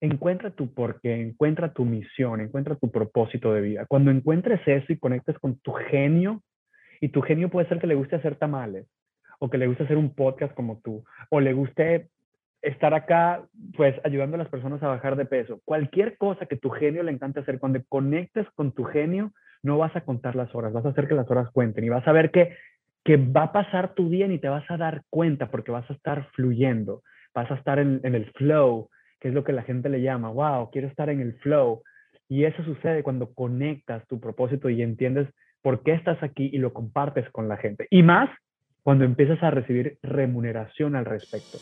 encuentra tu porqué, encuentra tu misión, encuentra tu propósito de vida. Cuando encuentres eso y conectes con tu genio, y tu genio puede ser que le guste hacer tamales, o que le guste hacer un podcast como tú, o le guste estar acá, pues ayudando a las personas a bajar de peso. Cualquier cosa que tu genio le encante hacer, cuando conectes con tu genio, no vas a contar las horas, vas a hacer que las horas cuenten y vas a ver que, que va a pasar tu día y te vas a dar cuenta porque vas a estar fluyendo, vas a estar en, en el flow, que es lo que la gente le llama, wow, quiero estar en el flow. Y eso sucede cuando conectas tu propósito y entiendes por qué estás aquí y lo compartes con la gente. Y más cuando empiezas a recibir remuneración al respecto.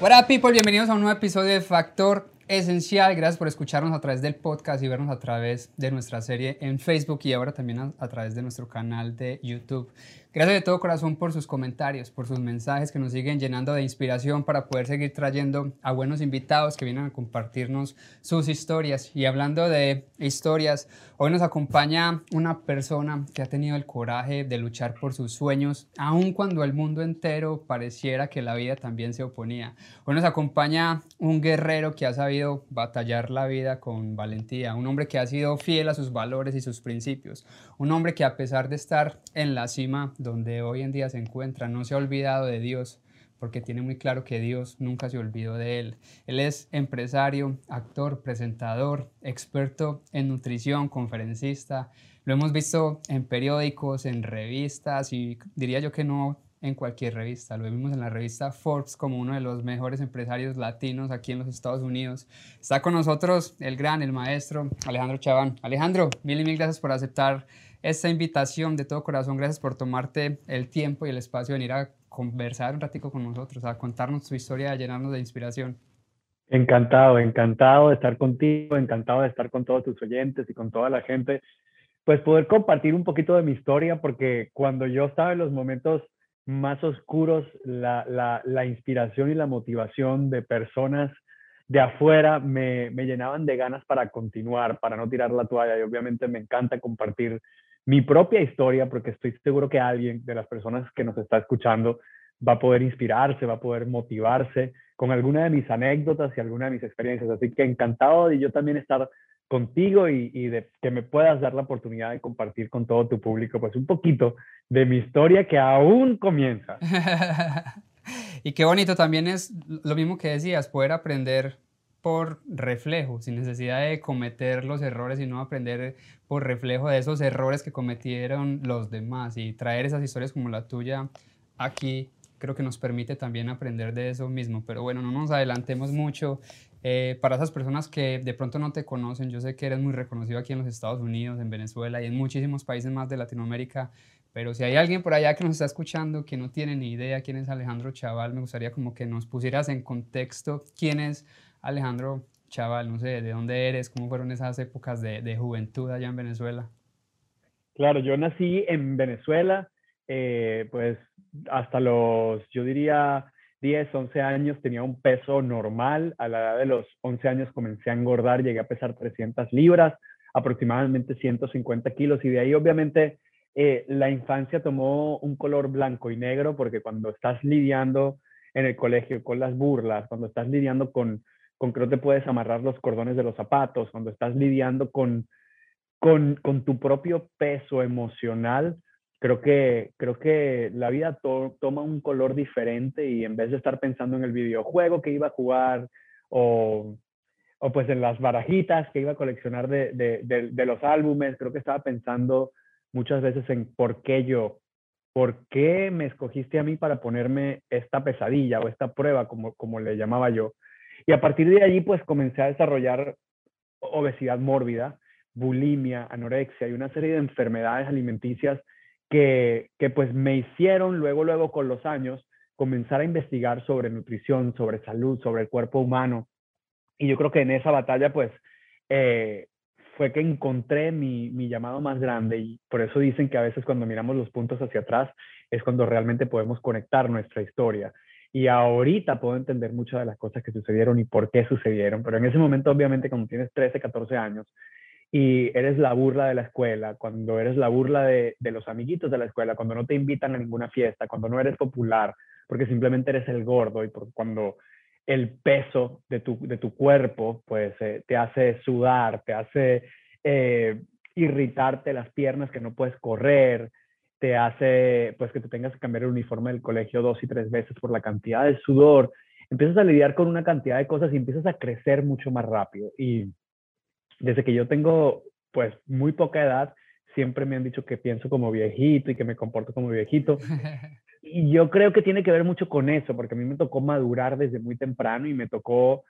Hola people, bienvenidos a un nuevo episodio de Factor Esencial. Gracias por escucharnos a través del podcast y vernos a través de nuestra serie en Facebook y ahora también a, través de nuestro canal de YouTube. Gracias de todo corazón por sus comentarios, por sus mensajes que nos siguen llenando de inspiración para poder seguir trayendo a buenos invitados que vienen a compartirnos sus historias. Y hablando de historias, hoy nos acompaña una persona que ha tenido el coraje de luchar por sus sueños, aun cuando el mundo entero pareciera que la vida también se oponía. Hoy nos acompaña un guerrero que ha sabido batallar la vida con valentía, un hombre que ha sido fiel a sus valores y sus principios, un hombre que a pesar de estar en la cima donde hoy en día se encuentra, no se ha olvidado de Dios, porque tiene muy claro que Dios nunca se olvidó de él. Él es empresario, actor, presentador, experto en nutrición, conferencista. Lo hemos visto en periódicos, en revistas y diría yo que no en cualquier revista. Lo vimos en la revista Forbes como uno de los mejores empresarios latinos aquí en los Estados Unidos. Está con nosotros el gran, el maestro Alejandro Chaván. Alejandro, mil y mil gracias por aceptar esta invitación de todo corazón. Gracias por tomarte el tiempo y el espacio de venir a conversar un ratico con nosotros, a contarnos tu historia, a llenarnos de inspiración. Encantado, encantado de estar contigo, encantado de estar con todos tus oyentes y con toda la gente. Pues poder compartir un poquito de mi historia, porque cuando yo estaba en los momentos más oscuros, la, la, inspiración y la motivación de personas de afuera me, me, llenaban de ganas para continuar, para no tirar la toalla. Y obviamente me encanta compartir mi propia historia, porque estoy seguro que alguien de las personas que nos está escuchando va a poder inspirarse, va a poder motivarse con alguna de mis anécdotas y alguna de mis experiencias. Así que encantado de yo también estar contigo y, de que me puedas dar la oportunidad de compartir con todo tu público, pues un poquito de mi historia que aún comienza. y qué bonito también es lo mismo que decías, poder aprender por reflejo, sin necesidad de cometer los errores, sino aprender por reflejo de esos errores que cometieron los demás y traer esas historias como la tuya aquí creo que nos permite también aprender de eso mismo. Pero bueno, no nos adelantemos mucho. Eh, para esas personas que de pronto no te conocen, yo sé que eres muy reconocido aquí en los Estados Unidos, en Venezuela y en muchísimos países más de Latinoamérica, pero si hay alguien por allá que nos está escuchando que no tiene ni idea quién es Alejandro Chaval, me gustaría como que nos pusieras en contexto quién es Alejandro Chaval, no sé, ¿de dónde eres? ¿Cómo fueron esas épocas de, de juventud allá en Venezuela? Claro, yo nací en Venezuela, eh, pues hasta los, yo diría, 10, 11 años tenía un peso normal. A la edad de los 11 años comencé a engordar, llegué a pesar 300 libras, aproximadamente 150 kilos, y de ahí obviamente eh, la infancia tomó un color blanco y negro, porque cuando estás lidiando en el colegio con las burlas, cuando estás lidiando con con que no te puedes amarrar los cordones de los zapatos, cuando estás lidiando con, con, tu propio peso emocional, creo que, creo que la vida toma un color diferente y en vez de estar pensando en el videojuego que iba a jugar o, o pues en las barajitas que iba a coleccionar de, de, de, de, los álbumes, creo que estaba pensando muchas veces en por qué yo, por qué me escogiste a mí para ponerme esta pesadilla o esta prueba, como, como le llamaba yo. Y a partir de allí, pues comencé a desarrollar obesidad mórbida, bulimia, anorexia y una serie de enfermedades alimenticias que, que pues me hicieron luego, luego con los años, comenzar a investigar sobre nutrición, sobre salud, sobre el cuerpo humano. Y yo creo que en esa batalla, pues, eh, fue que encontré mi, mi, llamado más grande y por eso dicen que a veces cuando miramos los puntos hacia atrás es cuando realmente podemos conectar nuestra historia. Y ahorita puedo entender muchas de las cosas que sucedieron y por qué sucedieron, pero en ese momento obviamente cuando tienes 13, 14 años y eres la burla de la escuela, cuando eres la burla de, de los amiguitos de la escuela, cuando no te invitan a ninguna fiesta, cuando no eres popular, porque simplemente eres el gordo y cuando el peso de tu, de tu cuerpo pues eh, te hace sudar, te hace eh, irritarte las piernas que no puedes correr, te hace pues que tú tengas que cambiar el uniforme del colegio dos y tres veces por la cantidad de sudor, empiezas a lidiar con una cantidad de cosas y empiezas a crecer mucho más rápido. Y desde que yo tengo pues muy poca edad, siempre me han dicho que pienso como viejito y que me comporto como viejito. Y yo creo que tiene que ver mucho con eso, porque a mí me tocó madurar desde muy temprano y me tocó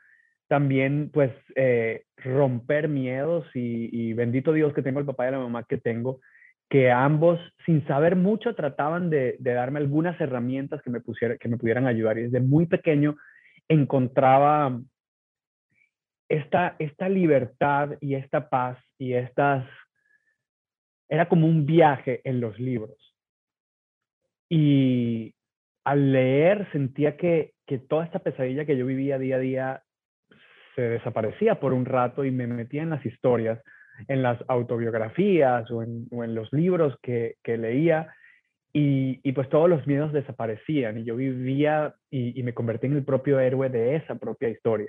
también pues eh, romper miedos y, bendito Dios que tengo el papá y la mamá que tengo, que ambos sin saber mucho trataban de, darme algunas herramientas que me, pusiera, que me pudieran ayudar. Y desde muy pequeño encontraba esta, esta libertad y esta paz y estas... Era como un viaje en los libros. Y al leer sentía que, que toda esta pesadilla que yo vivía día a día se desaparecía por un rato y me metía en las historias, en las autobiografías o en, los libros que, leía y, pues todos los miedos desaparecían y yo vivía y, y, me convertí en el propio héroe de esa propia historia.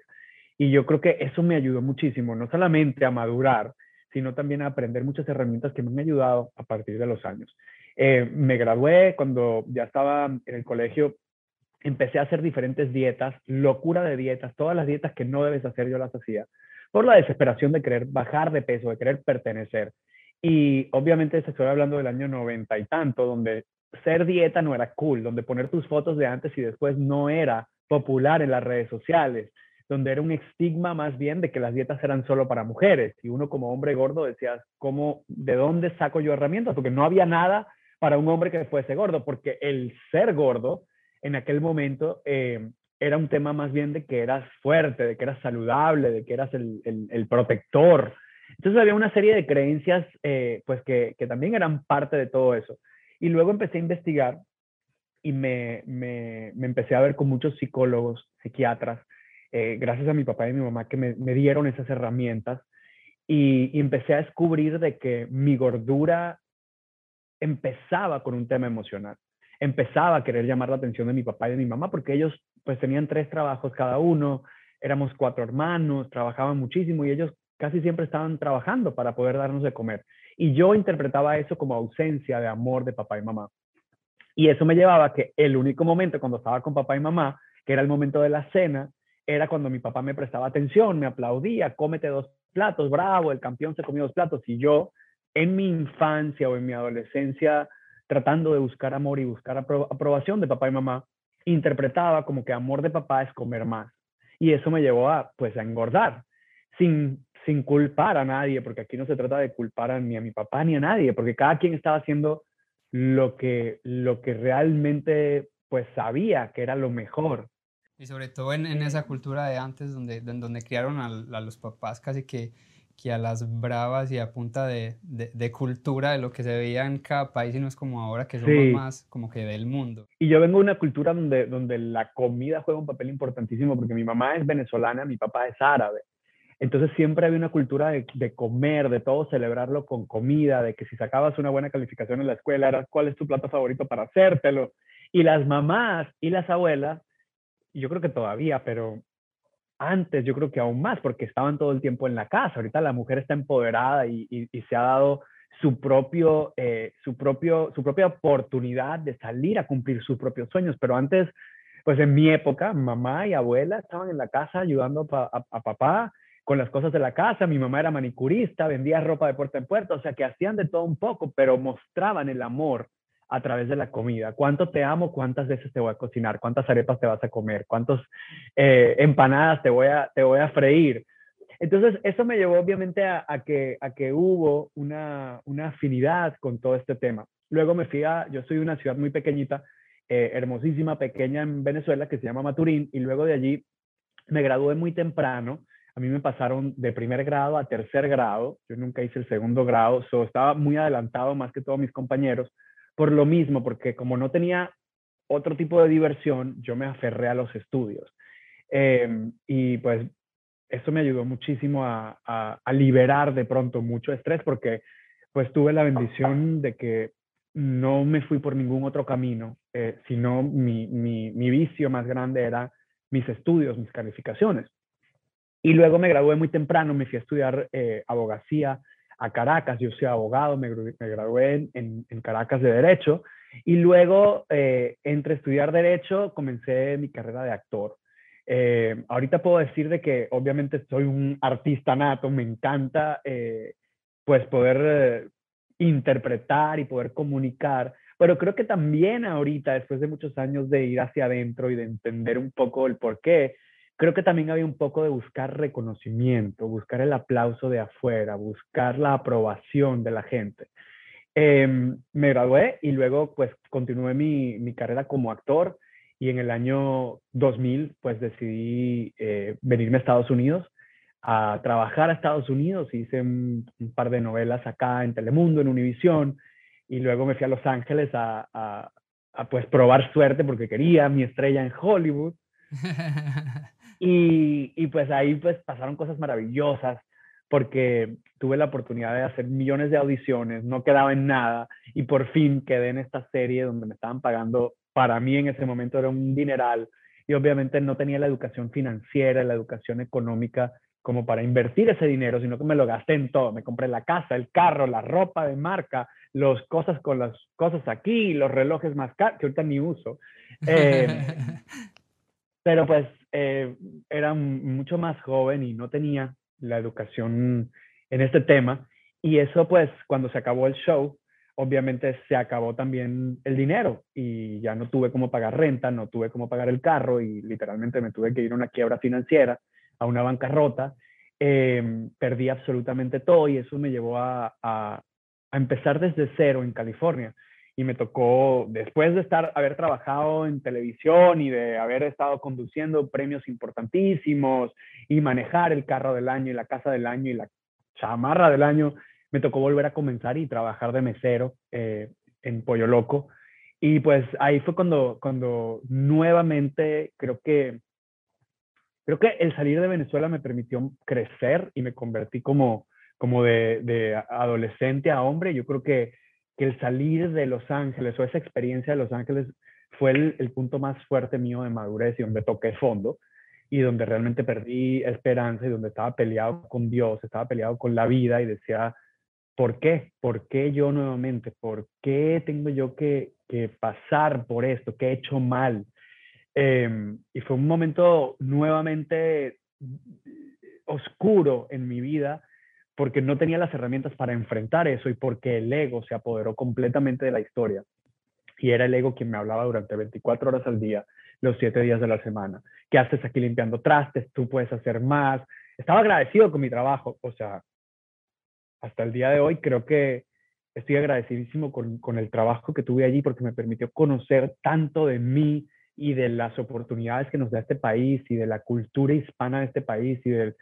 Y yo creo que eso me ayudó muchísimo, no solamente a madurar, sino también a aprender muchas herramientas que me han ayudado a partir de los años. Eh, me gradué cuando ya estaba en el colegio, empecé a hacer diferentes dietas, locura de dietas, todas las dietas que no debes hacer yo las hacía, por la desesperación de querer bajar de peso, de querer pertenecer. Y obviamente estoy hablando del año noventa y tanto, donde ser dieta no era cool, donde poner tus fotos de antes y después no era popular en las redes sociales, donde era un estigma más bien de que las dietas eran solo para mujeres. Y uno como hombre gordo decías, ¿cómo, ¿de dónde saco yo herramientas? Porque no había nada para un hombre que fuese gordo, porque el ser gordo en aquel momento eh, era un tema más bien de que eras fuerte, de que eras saludable, de que eras el, el, protector. Entonces había una serie de creencias eh, pues que, que, también eran parte de todo eso. Y luego empecé a investigar y me, me, me empecé a ver con muchos psicólogos, psiquiatras, eh, gracias a mi papá y mi mamá que me, me dieron esas herramientas. Y, y, empecé a descubrir de que mi gordura empezaba con un tema emocional. Empezaba a querer llamar la atención de mi papá y de mi mamá porque ellos pues tenían tres trabajos cada uno, éramos cuatro hermanos, trabajaban muchísimo y ellos casi siempre estaban trabajando para poder darnos de comer. Y yo interpretaba eso como ausencia de amor de papá y mamá. Y eso me llevaba a que el único momento cuando estaba con papá y mamá, que era el momento de la cena, era cuando mi papá me prestaba atención, me aplaudía, cómete dos platos, bravo, el campeón se comió dos platos. Y yo en mi infancia o en mi adolescencia, tratando de buscar amor y buscar aprobación de papá y mamá, interpretaba como que amor de papá es comer más. Y eso me llevó a, pues, a engordar, sin, sin culpar a nadie, porque aquí no se trata de culpar ni a mi papá ni a nadie, porque cada quien estaba haciendo lo que, lo que realmente, pues, sabía que era lo mejor. Y sobre todo en, esa cultura de antes, donde, donde criaron a los papás casi que que a las bravas y a punta de, de, cultura de lo que se veía en cada país y no es como ahora que somos más como que del mundo. Y yo vengo de una cultura donde, donde la comida juega un papel importantísimo porque mi mamá es venezolana, mi papá es árabe. Entonces siempre había una cultura de, de, comer, de todo celebrarlo con comida, de que si sacabas una buena calificación en la escuela era cuál es tu plato favorito para hacértelo. Y las mamás y las abuelas, yo creo que todavía, pero antes yo creo que aún más, porque estaban todo el tiempo en la casa. Ahorita la mujer está empoderada y, se ha dado su, propio, eh, su, propio, su propia oportunidad de salir a cumplir sus propios sueños. Pero antes, pues en mi época, mamá y abuela estaban en la casa ayudando a, a papá con las cosas de la casa. Mi mamá era manicurista, vendía ropa de puerta en puerta, o sea que hacían de todo un poco, pero mostraban el amor a través de la comida. ¿Cuánto te amo? ¿Cuántas veces te voy a cocinar? ¿Cuántas arepas te vas a comer? ¿Cuántas eh, empanadas te voy, a, te voy a freír? Entonces, eso me llevó obviamente a, que, a que hubo una, una, afinidad con todo este tema. Luego me fui a, yo soy de una ciudad muy pequeñita, eh, hermosísima, pequeña en Venezuela, que se llama Maturín, y luego de allí me gradué muy temprano. A mí me pasaron de primer grado a tercer grado. Yo nunca hice el segundo grado, so estaba muy adelantado más que todos mis compañeros por lo mismo, porque como no tenía otro tipo de diversión, yo me aferré a los estudios. Em, y pues eso me ayudó muchísimo a, a, liberar de pronto mucho estrés porque pues tuve la bendición de que no me fui por ningún otro camino, eh, sino mi, vicio más grande era mis estudios, mis calificaciones. Y luego me gradué muy temprano, me fui a estudiar eh, abogacía a Caracas, yo soy abogado, me, me gradué en, en, Caracas de Derecho. Y luego eh, entre estudiar Derecho comencé mi carrera de actor. Eh, ahorita puedo decir de que obviamente soy un artista nato, me encanta eh, pues poder eh, interpretar y poder comunicar, pero creo que también ahorita, después de muchos años de ir hacia adentro y de entender un poco el por qué, creo que también había un poco de buscar reconocimiento, buscar el aplauso de afuera, buscar la aprobación de la gente. Em, me gradué y luego pues continué mi, mi carrera como actor y en el año 2000 pues decidí eh, venirme a Estados Unidos a trabajar a Estados Unidos, hice un, par de novelas acá en Telemundo, en Univisión, y luego me fui a Los Ángeles a, a, pues probar suerte porque quería mi estrella en Hollywood. y, y pues ahí pues pasaron cosas maravillosas porque tuve la oportunidad de hacer millones de audiciones, no quedaba en nada y por fin quedé en esta serie donde me estaban pagando para mí en ese momento era un dineral y obviamente no tenía la educación financiera, la educación económica como para invertir ese dinero, sino que me lo gasté en todo. Me compré la casa, el carro, la ropa de marca, las cosas con las cosas aquí, los relojes más caros, que ahorita ni uso. Eh, pero pues eh, era mucho más joven y no tenía la educación en este tema. Y eso pues cuando se acabó el show, obviamente se acabó también el dinero y ya no tuve cómo pagar renta, no tuve cómo pagar el carro y literalmente me tuve que ir a una quiebra financiera, a una bancarrota. Em, perdí absolutamente todo y eso me llevó a, a, empezar desde cero en California. Y me tocó, después de estar, haber trabajado en televisión y de haber estado conduciendo premios importantísimos y manejar el carro del año y la casa del año y la chamarra del año, me tocó volver a comenzar y trabajar de mesero eh, en Pollo Loco. Y pues ahí fue cuando, cuando nuevamente creo que, creo que el salir de Venezuela me permitió crecer y me convertí como, como de, de adolescente a hombre. Yo creo que, que, el salir de Los Ángeles o esa experiencia de Los Ángeles fue el, punto más fuerte mío de madurez y donde toqué fondo y donde realmente perdí esperanza y donde estaba peleado con Dios, estaba peleado con la vida y decía, ¿Por qué? ¿Por qué yo nuevamente? ¿Por qué tengo yo que, pasar por esto? ¿Qué he hecho mal? Em, y fue un momento nuevamente oscuro en mi vida porque no tenía las herramientas para enfrentar eso y porque el ego se apoderó completamente de la historia. Y era el ego quien me hablaba durante 24 horas al día, los 7 días de la semana. ¿Qué haces aquí limpiando trastes? Tú puedes hacer más. Estaba agradecido con mi trabajo, o sea, hasta el día de hoy creo que estoy agradecidísimo con, con, el trabajo que tuve allí porque me permitió conocer tanto de mí y de las oportunidades que nos da este país y de la cultura hispana de este país y del,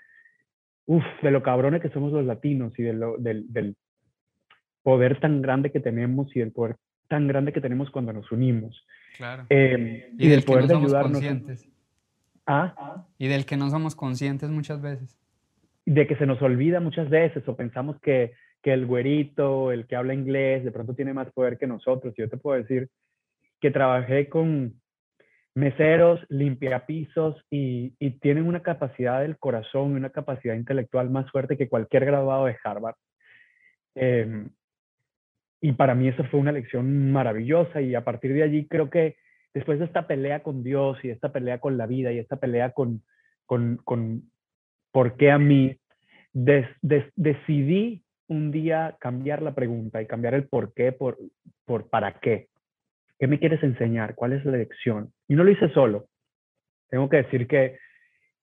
uf, de lo cabrones que somos los latinos y de lo, del, del poder tan grande que tenemos y del poder tan grande que tenemos cuando nos unimos. Claro. Eh, y, del, poder de ayudarnos. Conscientes. ¿Ah? Y del que no somos conscientes muchas veces de que se nos olvida muchas veces o pensamos que, que el güerito, el que habla inglés, de pronto tiene más poder que nosotros. Yo te puedo decir que trabajé con meseros, limpiapisos y, y tienen una capacidad del corazón, una capacidad intelectual más fuerte que cualquier graduado de Harvard. Em, y para mí eso fue una lección maravillosa y a partir de allí creo que después de esta pelea con Dios y esta pelea con la vida y esta pelea con, con, con, por qué a mí, decidí un día cambiar la pregunta y cambiar el por qué por, por para qué. ¿Qué me quieres enseñar? ¿Cuál es la lección? Y no lo hice solo. Tengo que decir que,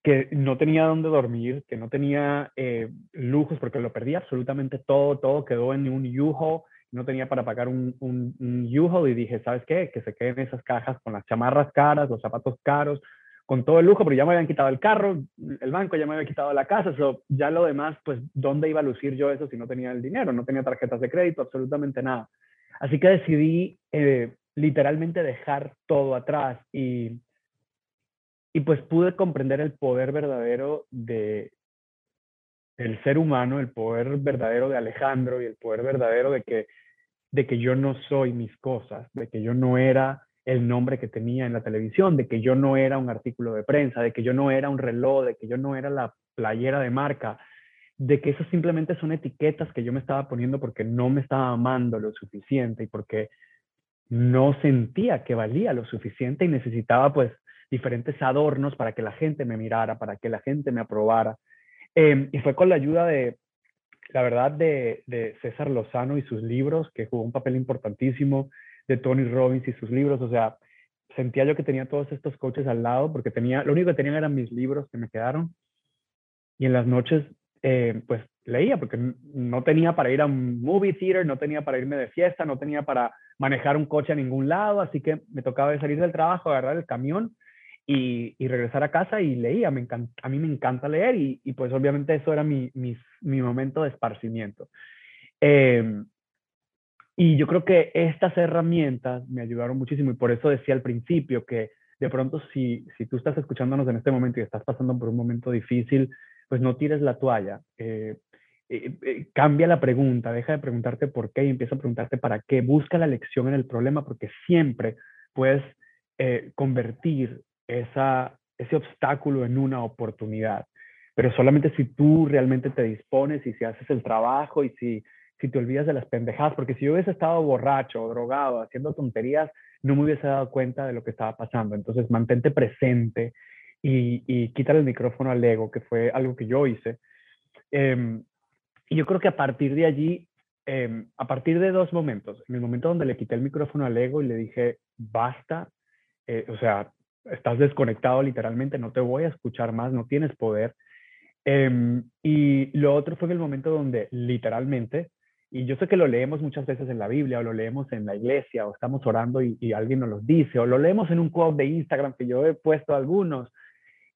que no tenía dónde dormir, que no tenía eh, lujos porque lo perdí absolutamente todo, todo quedó en un yujo, no tenía para pagar un, un, un y dije, ¿sabes qué? Que se queden esas cajas con las chamarras caras, los zapatos caros, con todo el lujo, pero ya me habían quitado el carro, el banco ya me había quitado la casa, eso ya lo demás, pues, ¿dónde iba a lucir yo eso si no tenía el dinero? No tenía tarjetas de crédito, absolutamente nada. Así que decidí eh, literalmente dejar todo atrás y, y pues pude comprender el poder verdadero de, el ser humano, el poder verdadero de Alejandro y el poder verdadero de que, de que yo no soy mis cosas, de que yo no era el nombre que tenía en la televisión, de que yo no era un artículo de prensa, de que yo no era un reloj, de que yo no era la playera de marca, de que eso simplemente son etiquetas que yo me estaba poniendo porque no me estaba amando lo suficiente y porque no sentía que valía lo suficiente y necesitaba pues diferentes adornos para que la gente me mirara, para que la gente me aprobara. Em, y fue con la ayuda de, la verdad, de, César Lozano y sus libros, que jugó un papel importantísimo, de Tony Robbins y sus libros. O sea, sentía yo que tenía todos estos coaches al lado, porque tenía, lo único que tenían eran mis libros que me quedaron. Y en las noches, eh, pues leía, porque no tenía para ir a un movie theater, no tenía para irme de fiesta, no tenía para manejar un coche a ningún lado, así que me tocaba salir del trabajo, agarrar el camión y, regresar a casa y leía. Me a mí me encanta leer y, pues obviamente eso era mi, mi, momento de esparcimiento. Em, y yo creo que estas herramientas me ayudaron muchísimo y por eso decía al principio que de pronto si, si tú estás escuchándonos en este momento y estás pasando por un momento difícil, pues no tires la toalla. Eh, eh, eh, cambia la pregunta, deja de preguntarte por qué y empieza a preguntarte para qué. Busca la lección en el problema porque siempre puedes convertir esa, ese obstáculo en una oportunidad. Pero solamente si tú realmente te dispones y si haces el trabajo y si, si te olvidas de las pendejadas, porque si yo hubiese estado borracho drogado haciendo tonterías, no me hubiese dado cuenta de lo que estaba pasando. Entonces, mantente presente y, y quítale el micrófono al ego, que fue algo que yo hice. Em, y yo creo que a partir de allí, em, a partir de dos momentos, en el momento donde le quité el micrófono al ego y le dije, basta, eh, o sea, estás desconectado literalmente, no te voy a escuchar más, no tienes poder. Em, y lo otro fue en el momento donde literalmente, y yo sé que lo leemos muchas veces en la Biblia o lo leemos en la iglesia o estamos orando y, alguien nos lo dice o lo leemos en un quote de Instagram que yo he puesto algunos,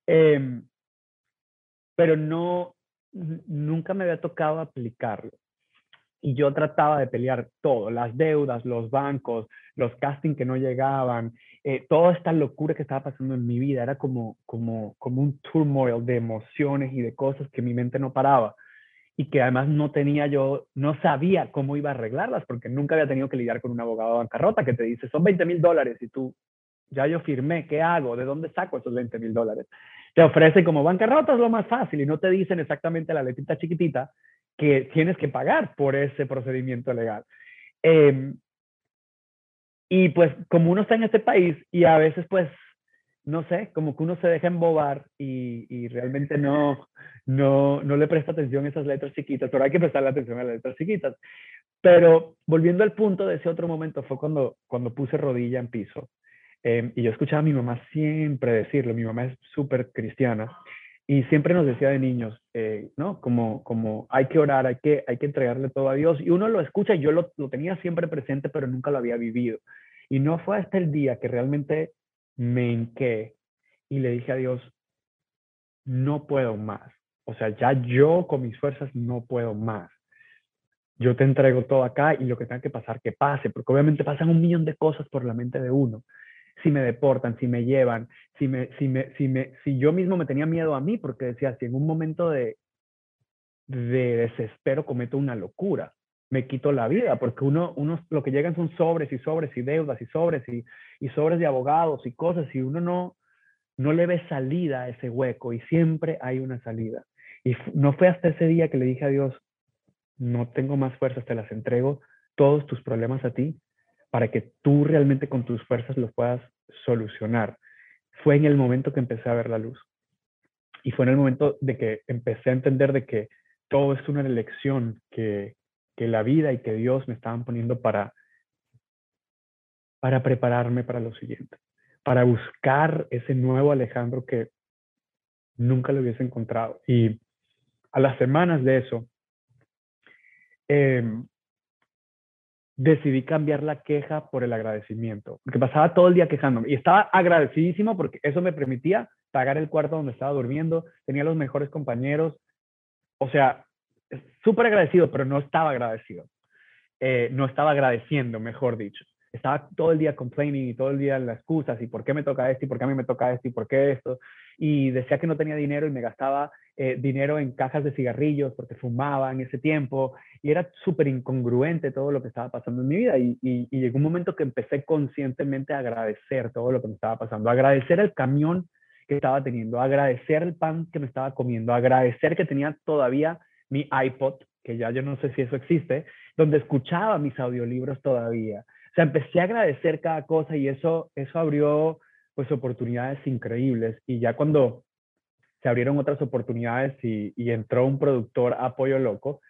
em, pero no, nunca me había tocado aplicarlo. Y yo trataba de pelear todo, las deudas, los bancos, los castings que no llegaban, eh, toda esta locura que estaba pasando en mi vida. Era como, como, como un turmoil de emociones y de cosas que mi mente no paraba. Y que además no tenía yo, no sabía cómo iba a arreglarlas, porque nunca había tenido que lidiar con un abogado de bancarrota que te dice, son 20 mil dólares y tú, ya yo firmé, ¿qué hago? ¿De dónde saco esos 20 mil dólares? Te ofrece como bancarrota es lo más fácil y no te dicen exactamente la letrita chiquitita que tienes que pagar por ese procedimiento legal. Em, y pues como uno está en este país y a veces pues, no sé, como que uno se deja embobar y, y realmente no, no, no le presta atención a esas letras chiquitas, pero hay que prestarle atención a las letras chiquitas. Pero volviendo al punto de ese otro momento fue cuando, cuando puse rodilla en piso. Em, y yo escuchaba a mi mamá siempre decirlo, mi mamá es súper cristiana, y siempre nos decía de niños, eh, ¿no? Como, como hay que orar, hay que, hay que entregarle todo a Dios. Y uno lo escucha, yo lo, lo tenía siempre presente, pero nunca lo había vivido. Y no fue hasta el día que realmente me hinqué y le dije a Dios, no puedo más. O sea, ya yo con mis fuerzas no puedo más. Yo te entrego todo acá y lo que tenga que pasar, que pase, porque obviamente pasan un millón de cosas por la mente de uno si me deportan, si me llevan, si, me, si, me, si, me, si yo mismo me tenía miedo a mí, porque decía, si en un momento de, de desespero cometo una locura, me quito la vida, porque uno, uno lo que llegan son sobres y sobres y deudas y sobres y, y sobres de abogados y cosas, y uno no, no le ve salida a ese hueco y siempre hay una salida. Y no fue hasta ese día que le dije a Dios, no tengo más fuerzas, te las entrego, todos tus problemas a ti, para que tú realmente con tus fuerzas los puedas solucionar. Fue en el momento que empecé a ver la luz. Y fue en el momento de que empecé a entender de que todo es una elección que, que la vida y que Dios me estaban poniendo para, para prepararme para lo siguiente, para buscar ese nuevo Alejandro que nunca lo hubiese encontrado. Y a las semanas de eso, eh, decidí cambiar la queja por el agradecimiento, porque pasaba todo el día quejándome y estaba agradecidísimo porque eso me permitía pagar el cuarto donde estaba durmiendo, tenía los mejores compañeros, o sea, súper agradecido, pero no estaba agradecido, eh, no estaba agradeciendo, mejor dicho. estaba todo el día complaining y todo el día las excusas y por qué me toca esto y por qué a mí me toca esto y por qué esto. Y decía que no tenía dinero y me gastaba eh, dinero en cajas de cigarrillos porque fumaba en ese tiempo y era súper incongruente todo lo que estaba pasando en mi vida y, y, llegó un momento que empecé conscientemente a agradecer todo lo que me estaba pasando, agradecer el camión que estaba teniendo, agradecer el pan que me estaba comiendo, agradecer que tenía todavía mi iPod, que ya yo no sé si eso existe, donde escuchaba mis audiolibros todavía. O sea, empecé a agradecer cada cosa y eso, eso abrió pues oportunidades increíbles. Y ya cuando se abrieron otras oportunidades y, entró un productor apoyo loco,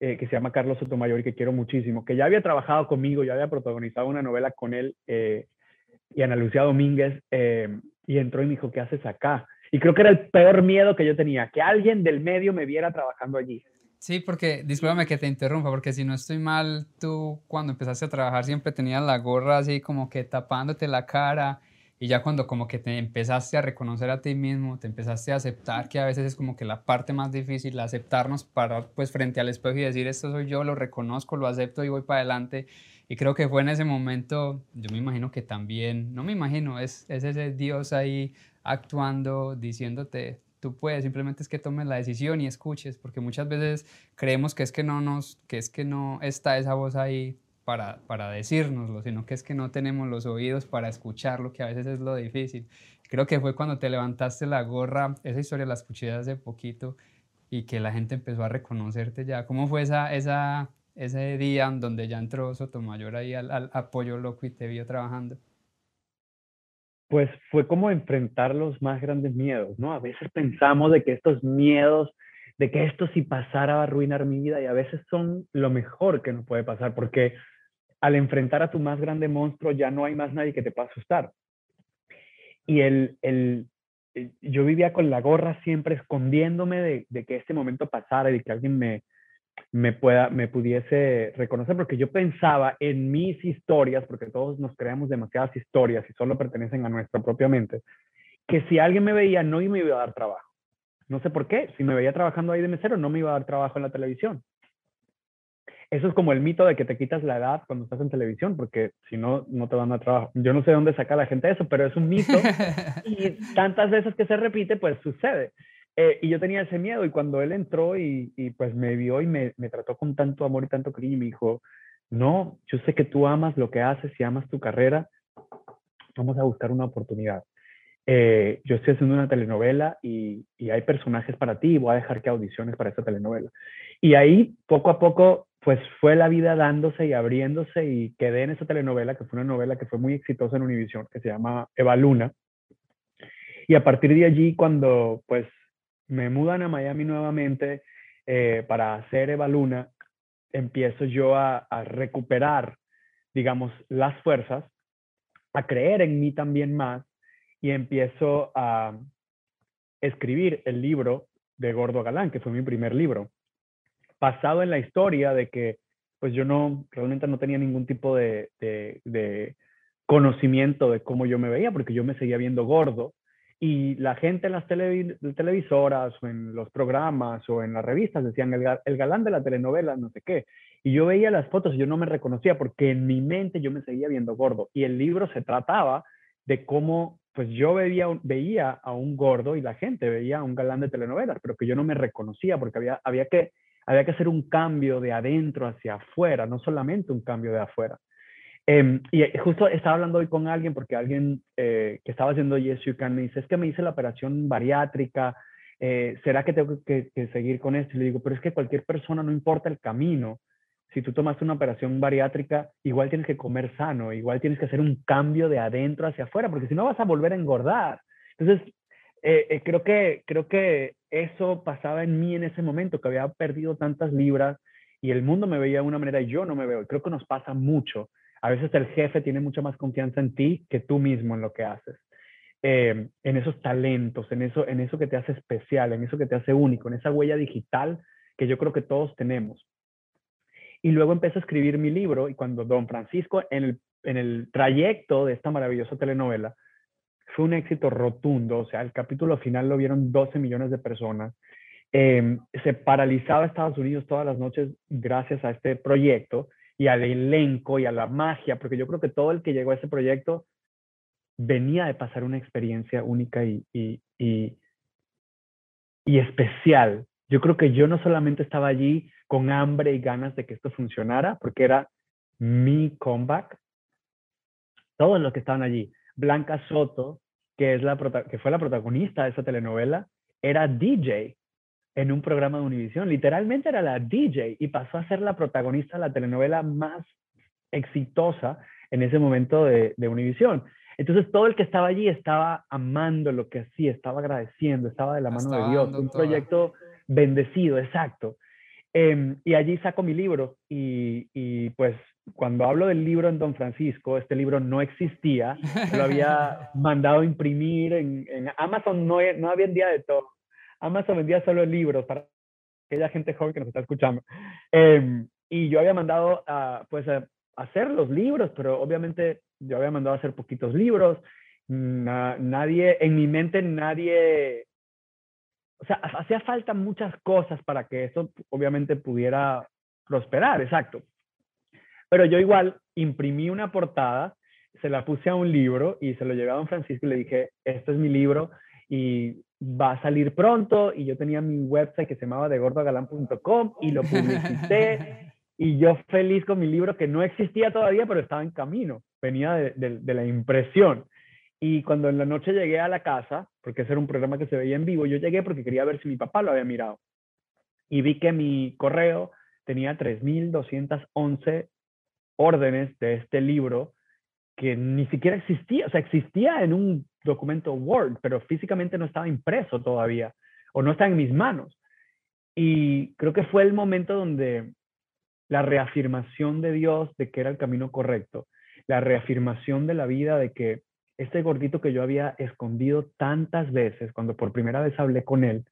eh, que se llama Carlos Sotomayor y que quiero muchísimo, que ya había trabajado conmigo, ya había protagonizado una novela con él eh, y Ana Lucía Domínguez, eh, y entró y me dijo, ¿qué haces acá? Y creo que era el peor miedo que yo tenía, que alguien del medio me viera trabajando allí. Sí, porque, discúlpame que te interrumpa, porque si no estoy mal, tú cuando empezaste a trabajar siempre tenías la gorra así como que tapándote la cara y ya cuando como que te empezaste a reconocer a ti mismo, te empezaste a aceptar, que a veces es como que la parte más difícil, aceptarnos para pues frente al espejo y decir, esto soy yo, lo reconozco, lo acepto y voy para adelante. Y creo que fue en ese momento, yo me imagino que también, no me imagino, es, es ese Dios ahí actuando, diciéndote, tú puedes, simplemente es que tomes la decisión y escuches, porque muchas veces creemos que es que no nos, que es que no está esa voz ahí para, para decírnoslo, sino que es que no tenemos los oídos para escucharlo, que a veces es lo difícil. Creo que fue cuando te levantaste la gorra, esa historia la escuché hace poquito y que la gente empezó a reconocerte ya. ¿Cómo fue esa, esa, ese día donde ya entró Sotomayor ahí al, apoyo loco y te vio trabajando? Pues fue como enfrentar los más grandes miedos, ¿no? A veces pensamos de que estos miedos, de que esto si pasara va a arruinar mi vida y a veces son lo mejor que nos puede pasar porque al enfrentar a tu más grande monstruo ya no hay más nadie que te pueda asustar. Y el, el, yo vivía con la gorra siempre escondiéndome de, de que este momento pasara y que alguien me, me, pueda, me pudiese reconocer, porque yo pensaba en mis historias, porque todos nos creamos demasiadas historias y solo pertenecen a nuestra propia mente, que si alguien me veía no me iba a dar trabajo. No sé por qué, si me veía trabajando ahí de mesero no me iba a dar trabajo en la televisión. Eso es como el mito de que te quitas la edad cuando estás en televisión, porque si no, no te van a trabajo. Yo no sé dónde saca la gente eso, pero es un mito y tantas veces que se repite, pues sucede. Eh, y yo tenía ese miedo y cuando él entró y, y pues me vio y me, me, trató con tanto amor y tanto cariño, me dijo, no, yo sé que tú amas lo que haces y amas tu carrera, vamos a buscar una oportunidad. Eh, yo estoy haciendo una telenovela y, y, hay personajes para ti y voy a dejar que audiciones para esta telenovela. Y ahí, poco a poco, pues fue la vida dándose y abriéndose y quedé en esa telenovela, que fue una novela que fue muy exitosa en Univision, que se llama Eva Luna. Y a partir de allí, cuando pues me mudan a Miami nuevamente eh, para hacer Eva Luna, empiezo yo a, recuperar, digamos, las fuerzas, a creer en mí también más y empiezo a escribir el libro de Gordo Galán, que fue mi primer libro, basado en la historia de que pues yo no, realmente no tenía ningún tipo de, de conocimiento de cómo yo me veía, porque yo me seguía viendo gordo, y la gente en las televisoras o en los programas o en las revistas decían el, galán de la telenovela, no sé qué. Y yo veía las fotos y yo no me reconocía porque en mi mente yo me seguía viendo gordo. Y el libro se trataba de cómo, pues yo veía, veía a un gordo y la gente veía a un galán de telenovelas, pero que yo no me reconocía porque había, había, que, había que hacer un cambio de adentro hacia afuera, no solamente un cambio de afuera. Em, y justo estaba hablando hoy con alguien, porque alguien eh, que estaba haciendo Yes You Can me dice, es que me hice la operación bariátrica, eh, ¿será que tengo que, seguir con esto? Y le digo, pero es que cualquier persona, no importa el camino, si tú tomas una operación bariátrica, igual tienes que comer sano, igual tienes que hacer un cambio de adentro hacia afuera, porque si no vas a volver a engordar. Entonces, eh, creo, que, creo que eso pasaba en mí en ese momento, que había perdido tantas libras y el mundo me veía de una manera y yo no me veo. Creo que nos pasa mucho a veces el jefe tiene mucha más confianza en ti que tú mismo en lo que haces. Eh, en esos talentos, en eso, en eso que te hace especial, en eso que te hace único, en esa huella digital que yo creo que todos tenemos. Y luego empecé a escribir mi libro y cuando Don Francisco, en el, en el trayecto de esta maravillosa telenovela, fue un éxito rotundo, o sea, el capítulo final lo vieron 12 millones de personas. Eh, se paralizaba Estados Unidos todas las noches gracias a este proyecto y al elenco y a la magia, porque yo creo que todo el que llegó a ese proyecto venía de pasar una experiencia única y, y, y, y especial. Yo creo que yo no solamente estaba allí con hambre y ganas de que esto funcionara, porque era mi comeback, todos los que estaban allí. Blanca Soto, que, es la, que fue la protagonista de esa telenovela, era DJ en un programa de Univision. Literalmente era la DJ y pasó a ser la protagonista de la telenovela más exitosa en ese momento de, de Univision. Entonces todo el que estaba allí estaba amando lo que hacía, estaba agradeciendo, estaba de la mano de Dios. Un proyecto bendecido, exacto. Em, y allí saco mi libro y, y, pues cuando hablo del libro en Don Francisco, este libro no existía, lo había mandado imprimir en, en Amazon, no, no había día de todo. Amazon vendía solo libros para aquella gente joven que nos está escuchando. Em, y yo había mandado a, pues, a, hacer los libros, pero obviamente yo había mandado a hacer poquitos libros. nadie, en mi mente nadie, o sea, hacía falta muchas cosas para que eso obviamente pudiera prosperar, exacto. Pero yo igual imprimí una portada, se la puse a un libro y se lo llevé a don Francisco y le dije, este es mi libro y va a salir pronto y yo tenía mi website que se llamaba degordogalán.com y lo publicité y yo feliz con mi libro que no existía todavía pero estaba en camino, venía de, de, la impresión. Y cuando en la noche llegué a la casa, porque ese era un programa que se veía en vivo, yo llegué porque quería ver si mi papá lo había mirado. Y vi que mi correo tenía 3.211 órdenes de este libro que ni siquiera existía, o sea, existía en un documento Word, pero físicamente no estaba impreso todavía o no está en mis manos. Y creo que fue el momento donde la reafirmación de Dios de que era el camino correcto, la reafirmación de la vida de que este gordito que yo había escondido tantas veces cuando por primera vez hablé con él,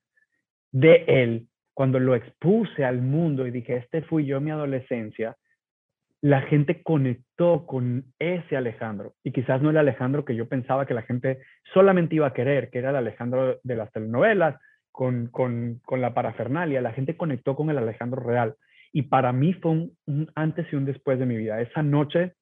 de él, cuando lo expuse al mundo y dije, este fui yo en mi adolescencia, la gente conectó con ese Alejandro. Y quizás no el Alejandro que yo pensaba que la gente solamente iba a querer, que era el Alejandro de las telenovelas, con, con, con la parafernalia. La gente conectó con el Alejandro real. Y para mí fue un, antes y un después de mi vida. Esa noche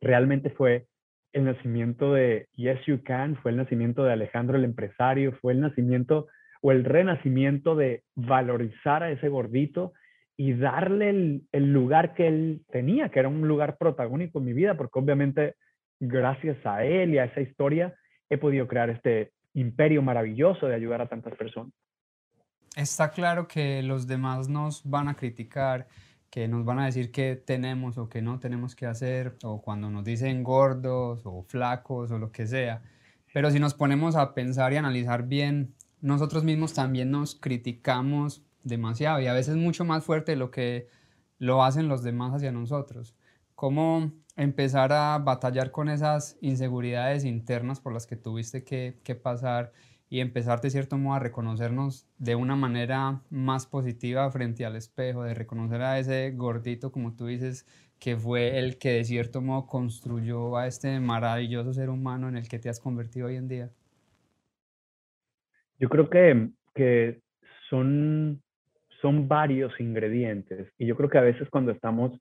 realmente fue el nacimiento de Yes You Can, fue el nacimiento de Alejandro el empresario, fue el nacimiento o el renacimiento de valorizar a ese gordito y darle el, lugar que él tenía, que era un lugar protagónico en mi vida, porque obviamente gracias a él y a esa historia he podido crear este imperio maravilloso de ayudar a tantas personas. Está claro que los demás nos van a criticar, que nos van a decir qué tenemos o qué no tenemos que hacer, o cuando nos dicen gordos o flacos o lo que sea. Pero si nos ponemos a pensar y analizar bien, nosotros mismos también nos criticamos demasiado y a veces mucho más fuerte de lo que lo hacen los demás hacia nosotros. ¿Cómo empezar a batallar con esas inseguridades internas por las que tuviste que, que pasar y empezar de cierto modo a reconocernos de una manera más positiva frente al espejo, de reconocer a ese gordito, como tú dices, que fue el que de cierto modo construyó a este maravilloso ser humano en el que te has convertido hoy en día? Yo creo que, que son son varios ingredientes. Y yo creo que a veces cuando estamos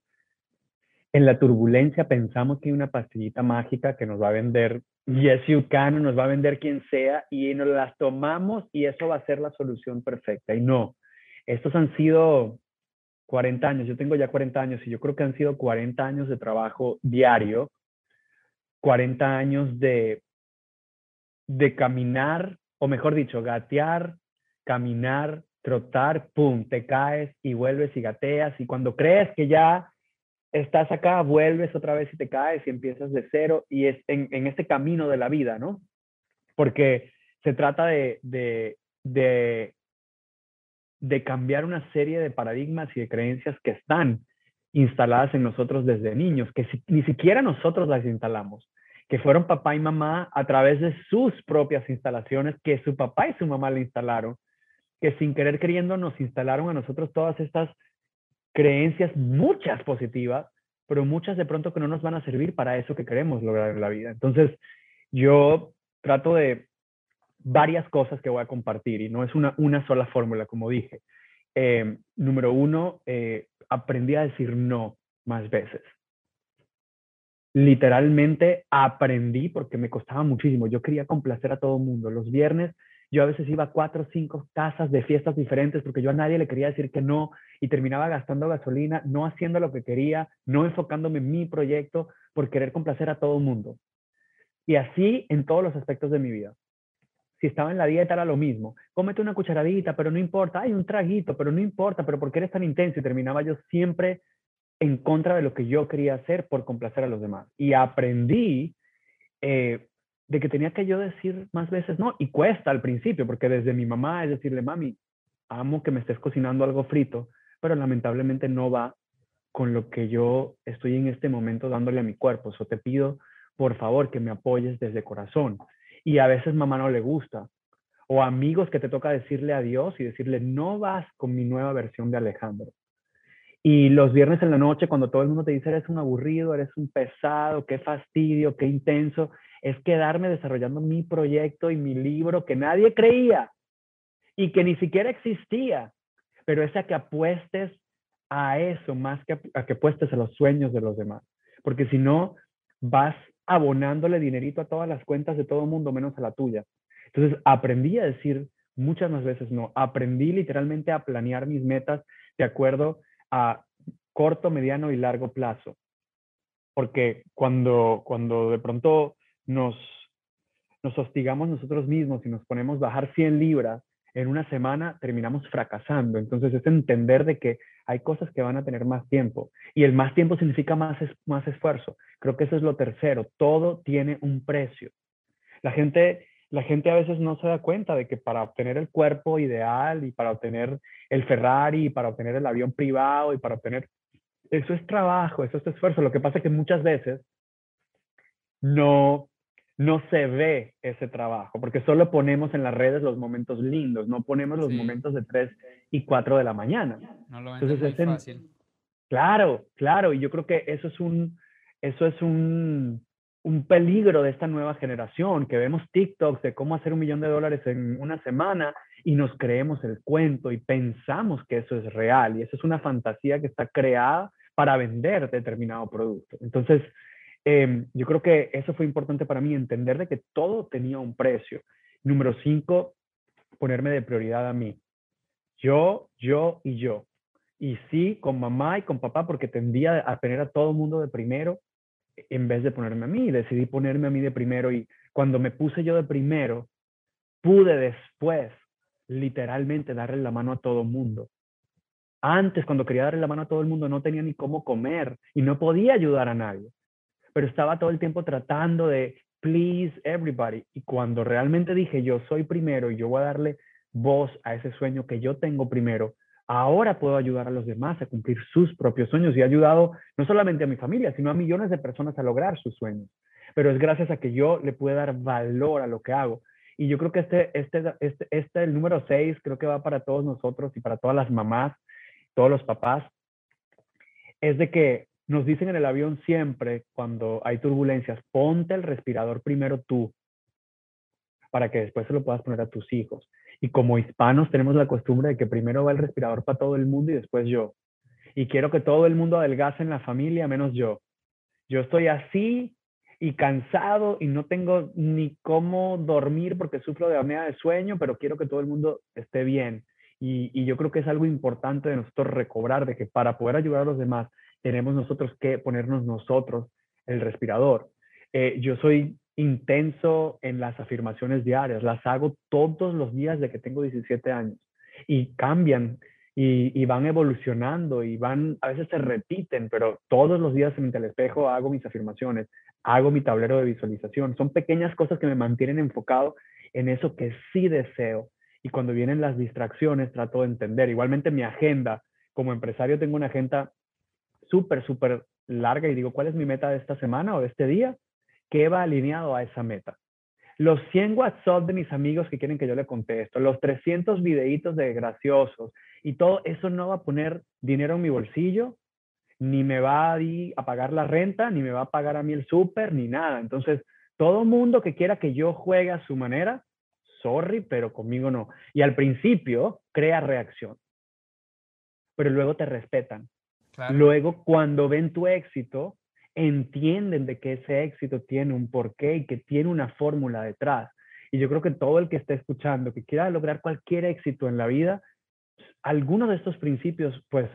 en la turbulencia pensamos que hay una pastillita mágica que nos va a vender Yes You nos va a vender quien sea, y nos las tomamos y eso va a ser la solución perfecta. Y no, estos han sido 40 años, yo tengo ya 40 años y yo creo que han sido 40 años de trabajo diario, 40 años de, de caminar, o mejor dicho, gatear, caminar, trotar, pum, te caes y vuelves y gateas y cuando crees que ya estás acá, vuelves otra vez y te caes y empiezas de cero y es en, este camino de la vida, ¿no? Porque se trata de, de, de cambiar una serie de paradigmas y de creencias que están instaladas en nosotros desde niños, que ni siquiera nosotros las instalamos, que fueron papá y mamá a través de sus propias instalaciones, que su papá y su mamá le instalaron, que sin querer queriendo nos instalaron a nosotros todas estas creencias, muchas positivas, pero muchas de pronto que no nos van a servir para eso que queremos lograr en la vida. Entonces, yo trato de varias cosas que voy a compartir y no es una, una sola fórmula, como dije. Eh, número uno, eh, aprendí a decir no. más veces. Literalmente aprendí porque me costaba muchísimo. Yo quería complacer a todo el mundo. Los viernes yo a veces iba a cuatro o cinco casas de fiestas diferentes porque yo a nadie le quería decir que no y terminaba gastando gasolina, no haciendo lo que quería, no enfocándome en mi proyecto por querer complacer a todo el mundo. Y así en todos los aspectos de mi vida. Si estaba en la dieta era lo mismo. Cómete una cucharadita, pero no importa. Hay un traguito, pero no importa. Pero ¿por qué eres tan intenso? Y terminaba yo siempre en contra de lo que yo quería hacer por complacer a los demás. Y aprendí eh, de que tenía que yo decir más veces no, y cuesta al principio, porque desde mi mamá es decirle, mami, amo que me estés cocinando algo frito, pero lamentablemente no va con lo que yo estoy en este momento dándole a mi cuerpo. Eso te pido, por favor, que me apoyes desde corazón. Y a veces mamá no le gusta. O amigos que te toca decirle adiós y decirle, no vas con mi nueva versión de Alejandro. Y los viernes en la noche, cuando todo el mundo te dice, eres un aburrido, eres un pesado, qué fastidio, qué intenso, es quedarme desarrollando mi proyecto y mi libro que nadie creía y que ni siquiera existía, pero es a que apuestes a eso más que a, que apuestes a los sueños de los demás, porque si no, vas abonándole dinerito a todas las cuentas de todo el mundo menos a la tuya. Entonces aprendí a decir muchas más veces no, aprendí literalmente a planear mis metas de acuerdo a corto, mediano y largo plazo. Porque cuando, cuando de pronto nos, nos hostigamos nosotros mismos y nos ponemos bajar 100 libras en una semana, terminamos fracasando. Entonces es entender de que hay cosas que van a tener más tiempo y el más tiempo significa más, más esfuerzo. Creo que eso es lo tercero. Todo tiene un precio. La gente, la gente a veces no se da cuenta de que para obtener el cuerpo ideal y para obtener el Ferrari y para obtener el avión privado y para obtener... Eso es trabajo, eso es esfuerzo. Lo que pasa es que muchas veces no no se ve ese trabajo, porque solo ponemos en las redes los momentos lindos, no ponemos los momentos de 3 y 4 de la mañana. No lo Entonces, es fácil. Claro, claro, y yo creo que eso es un, eso es un, un peligro de esta nueva generación, que vemos TikToks de cómo hacer un millón de dólares en una semana y nos creemos el cuento y pensamos que eso es real y eso es una fantasía que está creada para vender determinado producto. Entonces, Em, yo creo que eso fue importante para mí, entender de que todo tenía un precio. Número cinco, ponerme de prioridad a mí. Yo, yo y yo. Y sí, con mamá y con papá, porque tendía a tener a todo el mundo de primero en vez de ponerme a mí. Decidí ponerme a mí de primero y cuando me puse yo de primero, pude después literalmente darle la mano a todo el mundo. Antes, cuando quería darle la mano a todo el mundo, no tenía ni cómo comer y no podía ayudar a nadie pero estaba todo el tiempo tratando de please everybody. Y cuando realmente dije yo soy primero y yo voy a darle voz a ese sueño que yo tengo primero, ahora puedo ayudar a los demás a cumplir sus propios sueños y he ayudado no solamente a mi familia, sino a millones de personas a lograr sus sueños. Pero es gracias a que yo le pude dar valor a lo que hago. Y yo creo que este, este, este, este, el número seis, creo que va para todos nosotros y para todas las mamás, todos los papás, es de que nos dicen en el avión siempre, cuando hay turbulencias, ponte el respirador primero tú, para que después se lo puedas poner a tus hijos. Y como hispanos tenemos la costumbre de que primero va el respirador para todo el mundo y después yo. Y quiero que todo el mundo adelgace en la familia, menos yo. Yo estoy así y cansado y no tengo ni cómo dormir porque sufro de apnea de sueño, pero quiero que todo el mundo esté bien. Y, y yo creo que es algo importante de nosotros recobrar, de que para poder ayudar a los demás tenemos nosotros que ponernos nosotros el respirador. Eh, yo soy intenso en las afirmaciones diarias, las hago todos los días de que tengo 17 años y cambian y, van evolucionando y van, a veces se repiten, pero todos los días frente al espejo hago mis afirmaciones, hago mi tablero de visualización. Son pequeñas cosas que me mantienen enfocado en eso que sí deseo. Y cuando vienen las distracciones, trato de entender. Igualmente mi agenda, como empresario tengo una agenda súper, súper larga y digo, ¿cuál es mi meta de esta semana o de este día? ¿Qué va alineado a esa meta? Los 100 WhatsApp de mis amigos que quieren que yo le contesto, los 300 videitos de graciosos y todo eso no va a poner dinero en mi bolsillo, ni me va a, a pagar la renta, ni me va a pagar a mí el súper, ni nada. Entonces, todo mundo que quiera que yo juegue a su manera, sorry, pero conmigo no. Y al principio crea reacción, pero luego te respetan Luego, cuando ven tu éxito, entienden de que ese éxito tiene un porqué y que tiene una fórmula detrás. Y yo creo que todo el que esté escuchando, que quiera lograr cualquier éxito en la vida, algunos de estos principios, pues,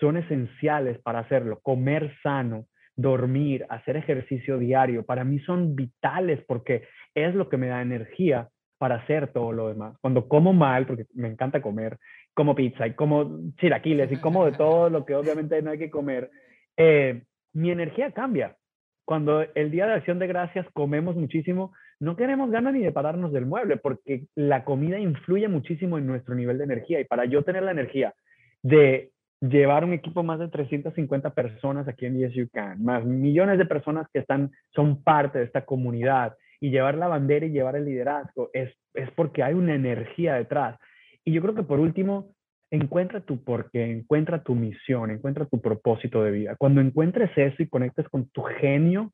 son esenciales para hacerlo. Comer sano, dormir, hacer ejercicio diario, para mí son vitales porque es lo que me da energía para hacer todo lo demás. Cuando como mal, porque me encanta comer, como pizza y como chilaquiles y como de todo lo que obviamente no hay que comer, eh, mi energía cambia. Cuando el día de acción de gracias comemos muchísimo, no queremos ganas ni de pararnos del mueble porque la comida influye muchísimo en nuestro nivel de energía y para yo tener la energía de llevar un equipo más de 350 personas aquí en Yes You Can, más millones de personas que están, son parte de esta comunidad y llevar la bandera y llevar el liderazgo, es, es porque hay una energía detrás. Y yo creo que por último, encuentra tu porqué, encuentra tu misión, encuentra tu propósito de vida. Cuando encuentres eso y conectes con tu genio,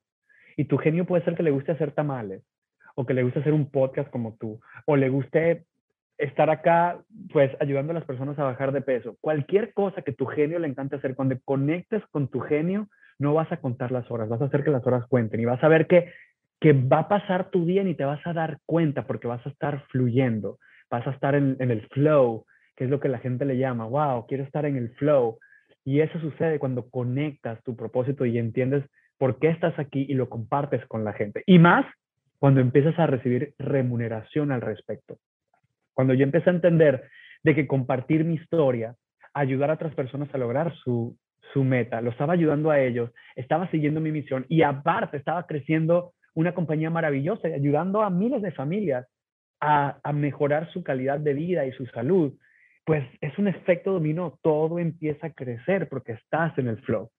y tu genio puede ser que le guste hacer tamales, o que le guste hacer un podcast como tú, o le guste estar acá, pues ayudando a las personas a bajar de peso. Cualquier cosa que tu genio le encante hacer, cuando conectes con tu genio, no vas a contar las horas, vas a hacer que las horas cuenten y vas a ver que, que va a pasar tu día y te vas a dar cuenta porque vas a estar fluyendo, vas a estar en, en el flow, que es lo que la gente le llama, wow, quiero estar en el flow. Y eso sucede cuando conectas tu propósito y entiendes por qué estás aquí y lo compartes con la gente. Y más cuando empiezas a recibir remuneración al respecto. Cuando yo empecé a entender de que compartir mi historia, ayudar a otras personas a lograr su, su meta, lo estaba ayudando a ellos, estaba siguiendo mi misión y aparte estaba creciendo una compañía maravillosa ayudando a miles de familias a, mejorar su calidad de vida y su salud pues es un efecto dominó, todo empieza a crecer porque estás en el flow.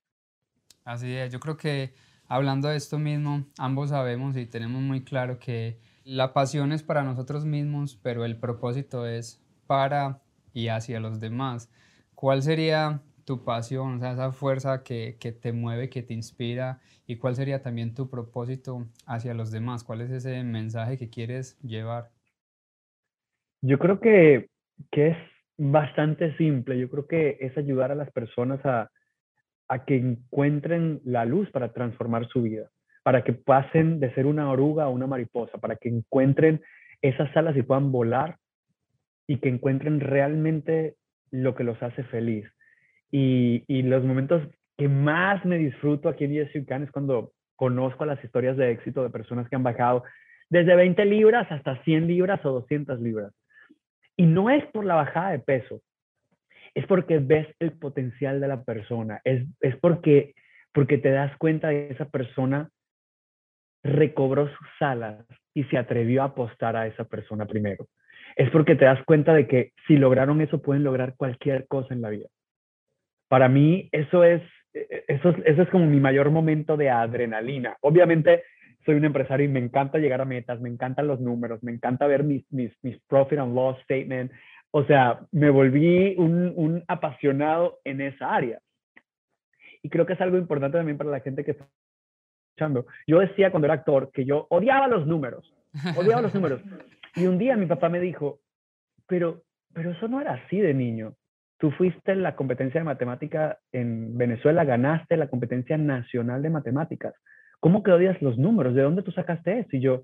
Así es, yo creo que hablando de esto mismo, ambos sabemos y tenemos muy claro que la pasión es para nosotros mismos, pero el propósito es para y hacia los demás. ¿Cuál sería tu pasión, esa fuerza que, te mueve, que te inspira y cuál sería también tu propósito hacia los demás? ¿Cuál es ese mensaje que quieres llevar? Yo creo que, que es bastante simple. Yo creo que es ayudar a las personas a, que encuentren la luz para transformar su vida, para que pasen de ser una oruga a una mariposa, para que encuentren esas alas y puedan volar y que encuentren realmente lo que los hace feliz. Y, los momentos que más me disfruto aquí en Yes es cuando conozco las historias de éxito de personas que han bajado desde 20 libras hasta 100 libras o 200 libras. Y no es por la bajada de peso, es porque ves el potencial de la persona, es, es porque, porque te das cuenta de que esa persona recobró sus alas y se atrevió a apostar a esa persona primero. Es porque te das cuenta de que si lograron eso pueden lograr cualquier cosa en la vida. Para mí eso es, eso, eso es como mi mayor momento de adrenalina. Obviamente soy un empresario y me encanta llegar a metas, me encantan los números, me encanta ver mis, mis, mis profit and loss statement. O sea, me volví un, un apasionado en esa área. Y creo que es algo importante también para la gente que está escuchando. Yo decía cuando era actor que yo odiaba los números, odiaba los números. Y un día mi papá me dijo, pero, pero eso no era así de niño. Tú fuiste en la competencia de matemática en Venezuela, ganaste la competencia nacional de matemáticas. ¿Cómo que odias los números? ¿De dónde tú sacaste eso? Y yo,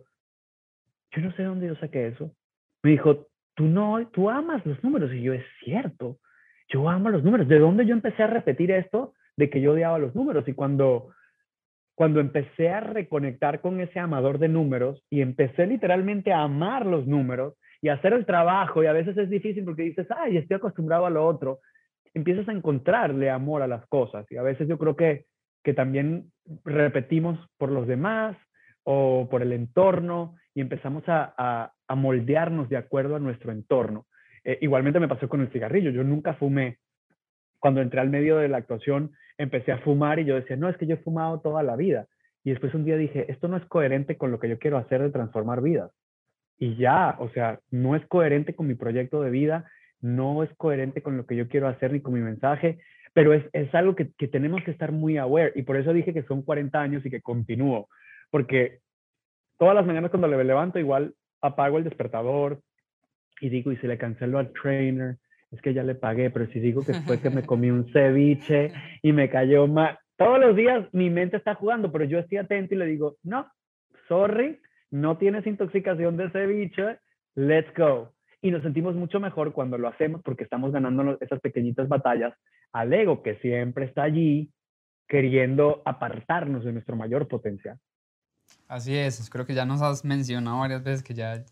yo no sé de dónde yo saqué eso. Me dijo, tú no, tú amas los números. Y yo, es cierto, yo amo los números. ¿De dónde yo empecé a repetir esto de que yo odiaba los números? Y cuando, cuando empecé a reconectar con ese amador de números y empecé literalmente a amar los números y hacer el trabajo, y a veces es difícil porque dices, ay, estoy acostumbrado a lo otro, empiezas a encontrarle amor a las cosas. Y a veces yo creo que que también repetimos por los demás o por el entorno y empezamos a, moldearnos de acuerdo a nuestro entorno. Eh, igualmente me pasó con el cigarrillo. Yo nunca fumé. Cuando entré al medio de la actuación, empecé a fumar y yo decía, no, es que yo he fumado toda la vida. Y después un día dije, esto no es coherente con lo que yo quiero hacer de transformar vidas. Y ya, o sea, no es coherente con mi proyecto de vida, no es coherente con lo que yo quiero hacer ni con mi mensaje pero es, es algo que, que, tenemos que estar muy aware y por eso dije que son 40 años y que continúo, porque todas las mañanas cuando le levanto igual apago el despertador y digo, y si le cancelo al trainer, es que ya le pagué, pero si digo que fue que me comí un ceviche y me cayó mal, todos los días mi mente está jugando, pero yo estoy atento y le digo, no, sorry, no tienes intoxicación de ceviche, let's go. Y nos sentimos mucho mejor cuando lo hacemos porque estamos ganando esas pequeñitas batallas al ego que siempre está allí queriendo apartarnos de nuestro mayor potencial. Así es, creo que ya nos has mencionado varias veces que ya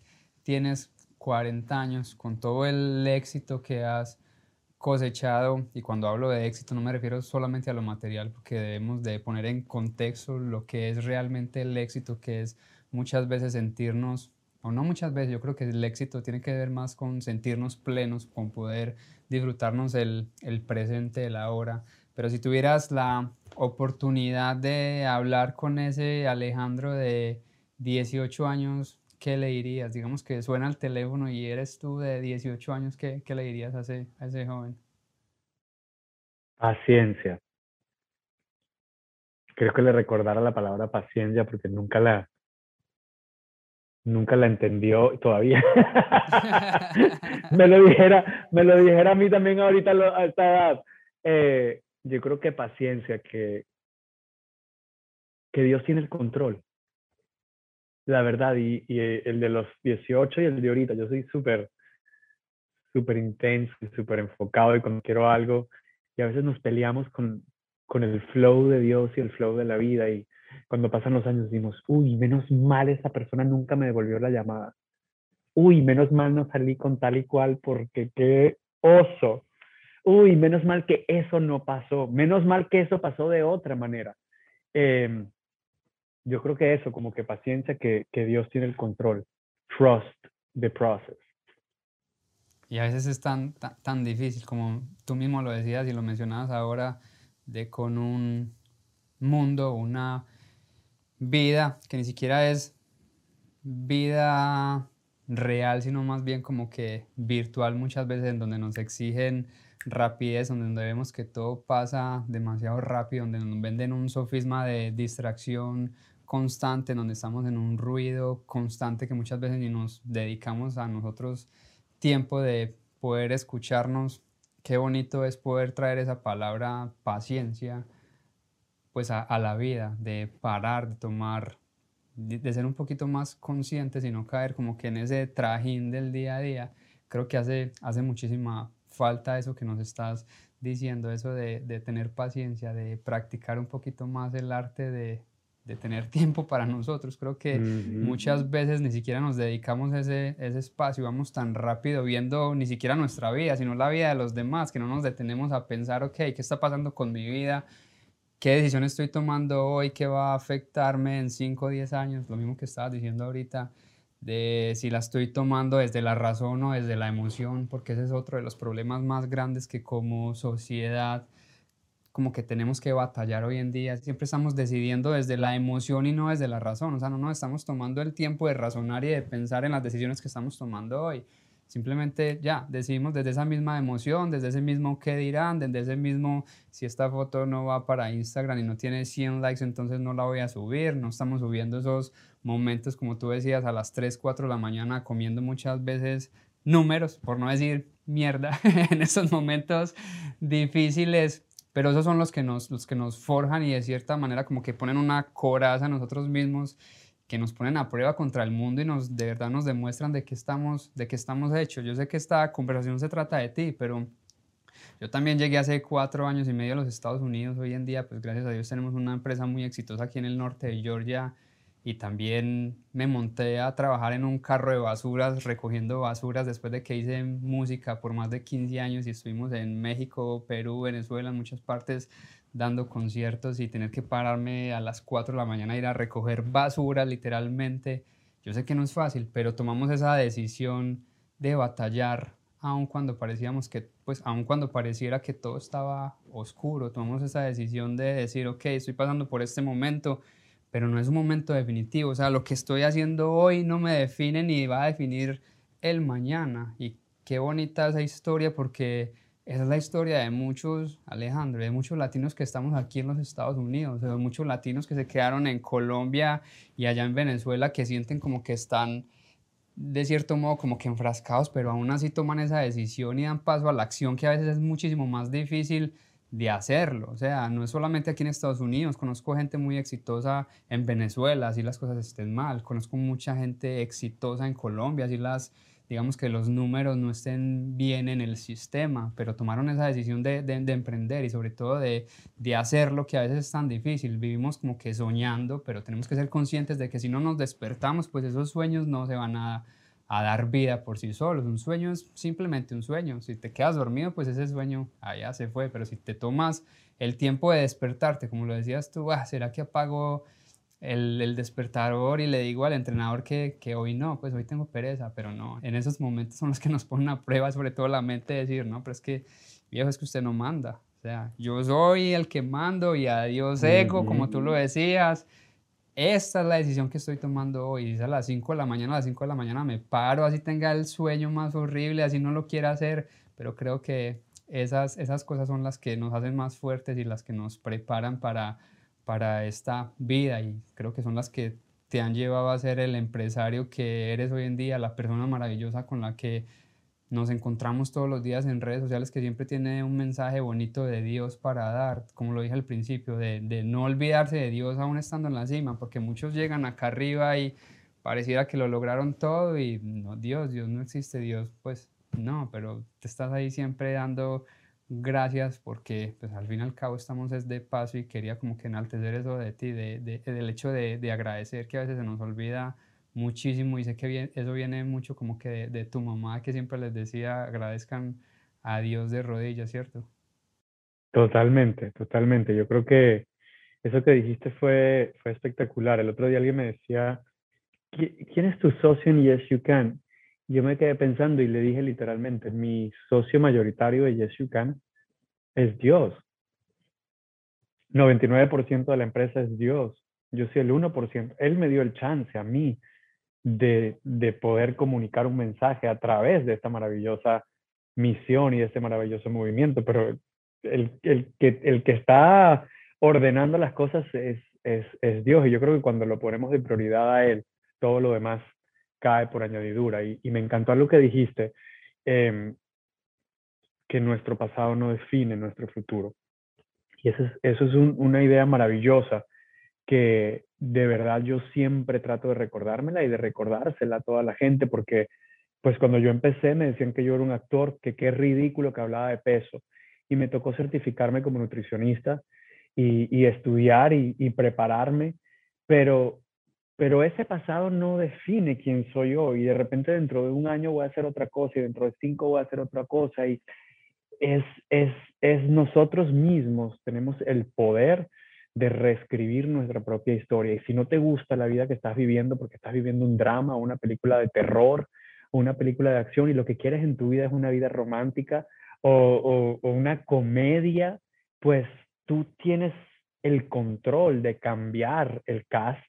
tienes 40 años con todo el éxito que has cosechado y cuando hablo de éxito no me refiero solamente a lo material porque debemos de poner en contexto lo que es realmente el éxito que es muchas veces sentirnos o no muchas veces yo creo que el éxito tiene que ver más con sentirnos plenos con poder disfrutarnos el, el presente la hora pero si tuvieras la oportunidad de hablar con ese Alejandro de 18 años, ¿qué le dirías? Digamos que suena el teléfono y eres tú de 18 años, ¿qué, qué le dirías a ese, a ese joven? Paciencia. Creo que le recordara la palabra paciencia porque nunca la, nunca la entendió todavía. me lo dijera, me lo dijera a mí también ahorita a esta edad. Eh, yo creo que paciencia, que, que Dios tiene el control. La verdad, y, y, el de los 18 y el de ahorita, yo soy súper, súper intenso y súper enfocado y cuando quiero algo, y a veces nos peleamos con, con el flow de Dios y el flow de la vida, y cuando pasan los años decimos, uy, menos mal esa persona nunca me devolvió la llamada. Uy, menos mal no salí con tal y cual porque qué oso uy, menos mal que eso no pasó, menos mal que eso pasó de otra manera. Em, yo creo que eso, como que paciencia, que, que Dios tiene el control. Trust the process. Y a veces es tan, tan, difícil, como tú mismo lo decías y lo mencionabas ahora, de con un mundo, una vida que ni siquiera es vida real, sino más bien como que virtual muchas veces, en donde nos exigen rapidez, donde vemos que todo pasa demasiado rápido, donde nos venden un sofisma de distracción constante, donde estamos en un ruido constante que muchas veces ni nos dedicamos a nosotros tiempo de poder escucharnos. Qué bonito es poder traer esa palabra paciencia pues a, la vida, de parar, de tomar, de, de, ser un poquito más conscientes y no caer como que en ese trajín del día a día. Creo que hace, hace muchísima falta eso que nos estás diciendo, eso de, de tener paciencia, de practicar un poquito más el arte de, de tener tiempo para nosotros. Creo que muchas veces ni siquiera nos dedicamos ese, ese espacio, vamos tan rápido viendo ni siquiera nuestra vida, sino la vida de los demás, que no nos detenemos a pensar, ok, ¿qué está pasando con mi vida? ¿Qué decisión estoy tomando hoy que va a afectarme en 5 o 10 años? Lo mismo que estabas diciendo ahorita de si la estoy tomando desde la razón o desde la emoción, porque ese es otro de los problemas más grandes que como sociedad como que tenemos que batallar hoy en día. Siempre estamos decidiendo desde la emoción y no desde la razón. O sea, no nos estamos tomando el tiempo de razonar y de pensar en las decisiones que estamos tomando hoy. Simplemente ya, decidimos desde esa misma emoción, desde ese mismo qué dirán, desde ese mismo si esta foto no va para Instagram y no tiene 100 likes, entonces no la voy a subir. No estamos subiendo esos momentos, como tú decías, a las 3, 4 de la mañana comiendo muchas veces números, por no decir mierda, en esos momentos difíciles. Pero esos son los que, nos, los que nos forjan y de cierta manera como que ponen una coraza a nosotros mismos que nos ponen a prueba contra el mundo y nos de verdad nos demuestran de qué estamos, de qué estamos hechos. Yo sé que esta conversación se trata de ti, pero yo también llegué hace cuatro años y medio a los Estados Unidos. Hoy en día, pues gracias a Dios tenemos una empresa muy exitosa aquí en el norte de Georgia y también me monté a trabajar en un carro de basuras, recogiendo basuras después de que hice música por más de 15 años y estuvimos en México, Perú, Venezuela, en muchas partes dando conciertos y tener que pararme a las 4 de la mañana a ir a recoger basura literalmente. Yo sé que no es fácil, pero tomamos esa decisión de batallar aun cuando parecíamos que, pues, aun cuando pareciera que todo estaba oscuro, tomamos esa decisión de decir, ok, estoy pasando por este momento, pero no es un momento definitivo, o sea, lo que estoy haciendo hoy no me define ni va a definir el mañana. Y qué bonita esa historia porque esa es la historia de muchos, Alejandro, de muchos latinos que estamos aquí en los Estados Unidos, de muchos latinos que se quedaron en Colombia y allá en Venezuela que sienten como que están de cierto modo como que enfrascados, pero aún así toman esa decisión y dan paso a la acción que a veces es muchísimo más difícil de hacerlo. O sea, no es solamente aquí en Estados Unidos, conozco gente muy exitosa en Venezuela, así las cosas estén mal, conozco mucha gente exitosa en Colombia, así las, digamos que los números no estén bien en el sistema, pero tomaron esa decisión de, de, de emprender y sobre todo de, de hacerlo que a veces es tan difícil. Vivimos como que soñando, pero tenemos que ser conscientes de que si no nos despertamos, pues esos sueños no se van a a dar vida por sí solos. Un sueño es simplemente un sueño. Si te quedas dormido, pues ese sueño allá se fue. Pero si te tomas el tiempo de despertarte, como lo decías tú, ah, ¿será que apago el, el, despertador y le digo al entrenador que, que, hoy no? Pues hoy tengo pereza, pero no. En esos momentos son los que nos ponen a prueba, sobre todo la mente, de decir, no, pero es que, viejo, es que usted no manda. O sea, yo soy el que mando y adiós ego, como tú lo decías esta es la decisión que estoy tomando hoy. Es a las 5 de la mañana, a las 5 de la mañana me paro, así tenga el sueño más horrible, así no lo quiera hacer, pero creo que esas, esas cosas son las que nos hacen más fuertes y las que nos preparan para, para esta vida y creo que son las que te han llevado a ser el empresario que eres hoy en día, la persona maravillosa con la que nos encontramos todos los días en redes sociales que siempre tiene un mensaje bonito de Dios para dar, como lo dije al principio, de, no olvidarse de Dios aún estando en la cima, porque muchos llegan acá arriba y pareciera que lo lograron todo y no, Dios, Dios no existe, Dios, pues no, pero te estás ahí siempre dando gracias porque pues al fin y al cabo estamos es de paso y quería como que enaltecer eso de ti, de, de, del hecho de, de agradecer que a veces se nos olvida muchísimo y sé que eso viene mucho como que de, tu mamá que siempre les decía agradezcan a Dios de rodillas, ¿cierto? Totalmente, totalmente. Yo creo que eso que dijiste fue, fue espectacular. El otro día alguien me decía, ¿quién es tu socio en Yes You Can? Yo me quedé pensando y le dije literalmente, mi socio mayoritario de Yes You Can es Dios. 99% de la empresa es Dios. Yo soy el 1%. Él me dio el chance a mí de, de, poder comunicar un mensaje a través de esta maravillosa misión y de este maravilloso movimiento, pero el, el, que, el que está ordenando las cosas es, es, es, Dios y yo creo que cuando lo ponemos de prioridad a Él, todo lo demás cae por añadidura. Y, me encantó algo que dijiste, eh, que nuestro pasado no define nuestro futuro. Y eso es, una idea maravillosa que de verdad yo siempre trato de recordármela y de recordársela a toda la gente, porque pues cuando yo empecé me decían que yo era un actor, que qué ridículo que hablaba de peso, y me tocó certificarme como nutricionista y, estudiar y, prepararme, pero, pero ese pasado no define quién soy yo, y de repente dentro de un año voy a hacer otra cosa, y dentro de cinco voy a hacer otra cosa, y es, es, es nosotros mismos, tenemos el poder de reescribir nuestra propia historia. Y si no te gusta la vida que estás viviendo, porque estás viviendo un drama, una película de terror, una película de acción, y lo que quieres en tu vida es una vida romántica o, o una comedia, pues tú tienes el control de cambiar el cast,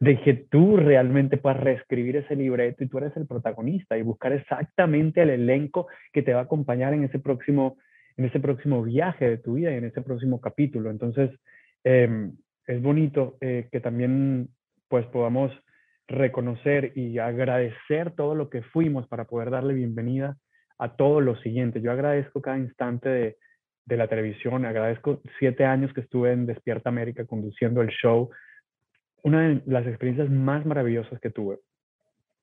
de tú realmente puedas reescribir ese libreto y tú eres el protagonista y buscar exactamente el elenco que te va a acompañar en ese próximo en ese próximo viaje de tu vida y en ese próximo capítulo. Entonces, eh, es bonito eh, que también pues podamos reconocer y agradecer todo lo que fuimos para poder darle bienvenida a todo lo siguiente. Yo agradezco cada instante de, de la televisión, agradezco siete años que estuve en Despierta América conduciendo el show, una de las experiencias más maravillosas que tuve.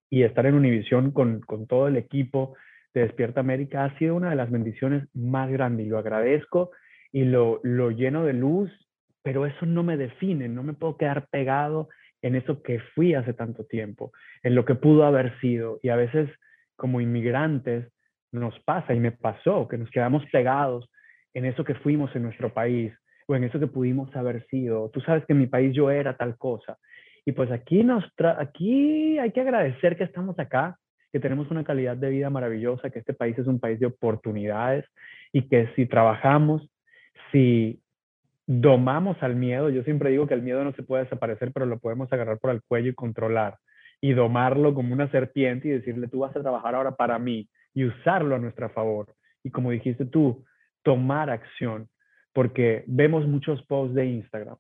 Y estar en Univisión con, con todo el equipo, Despierta América ha sido una de las bendiciones más grandes y lo agradezco y lo, lo lleno de luz, pero eso no me define, no me puedo quedar pegado en eso que fui hace tanto tiempo, en lo que pudo haber sido. Y a veces como inmigrantes nos pasa y me pasó que nos quedamos pegados en eso que fuimos en nuestro país o en eso que pudimos haber sido. Tú sabes que en mi país yo era tal cosa. Y pues aquí, nos aquí hay que agradecer que estamos acá, que tenemos una calidad de vida maravillosa, que este país es un país de oportunidades y que si trabajamos, si domamos al miedo, yo siempre digo que el miedo no se puede desaparecer, pero lo podemos agarrar por el cuello y controlar y domarlo como una serpiente y decirle, tú vas a trabajar ahora para mí y usarlo a nuestro favor. Y como dijiste tú, tomar acción, porque vemos muchos posts de Instagram,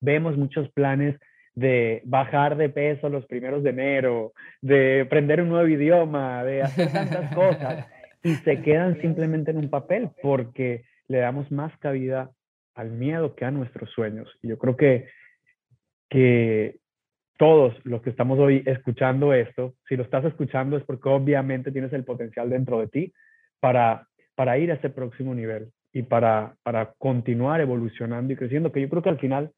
vemos muchos planes de bajar de peso los primeros de enero, de aprender un nuevo idioma, de hacer tantas cosas, y se quedan simplemente en un papel porque le damos más cabida al miedo que a nuestros sueños. Y yo creo que, que todos los que estamos hoy escuchando esto, si lo estás escuchando es porque obviamente tienes el potencial dentro de ti para, para ir a ese próximo nivel y para, para continuar evolucionando y creciendo, que yo creo que al final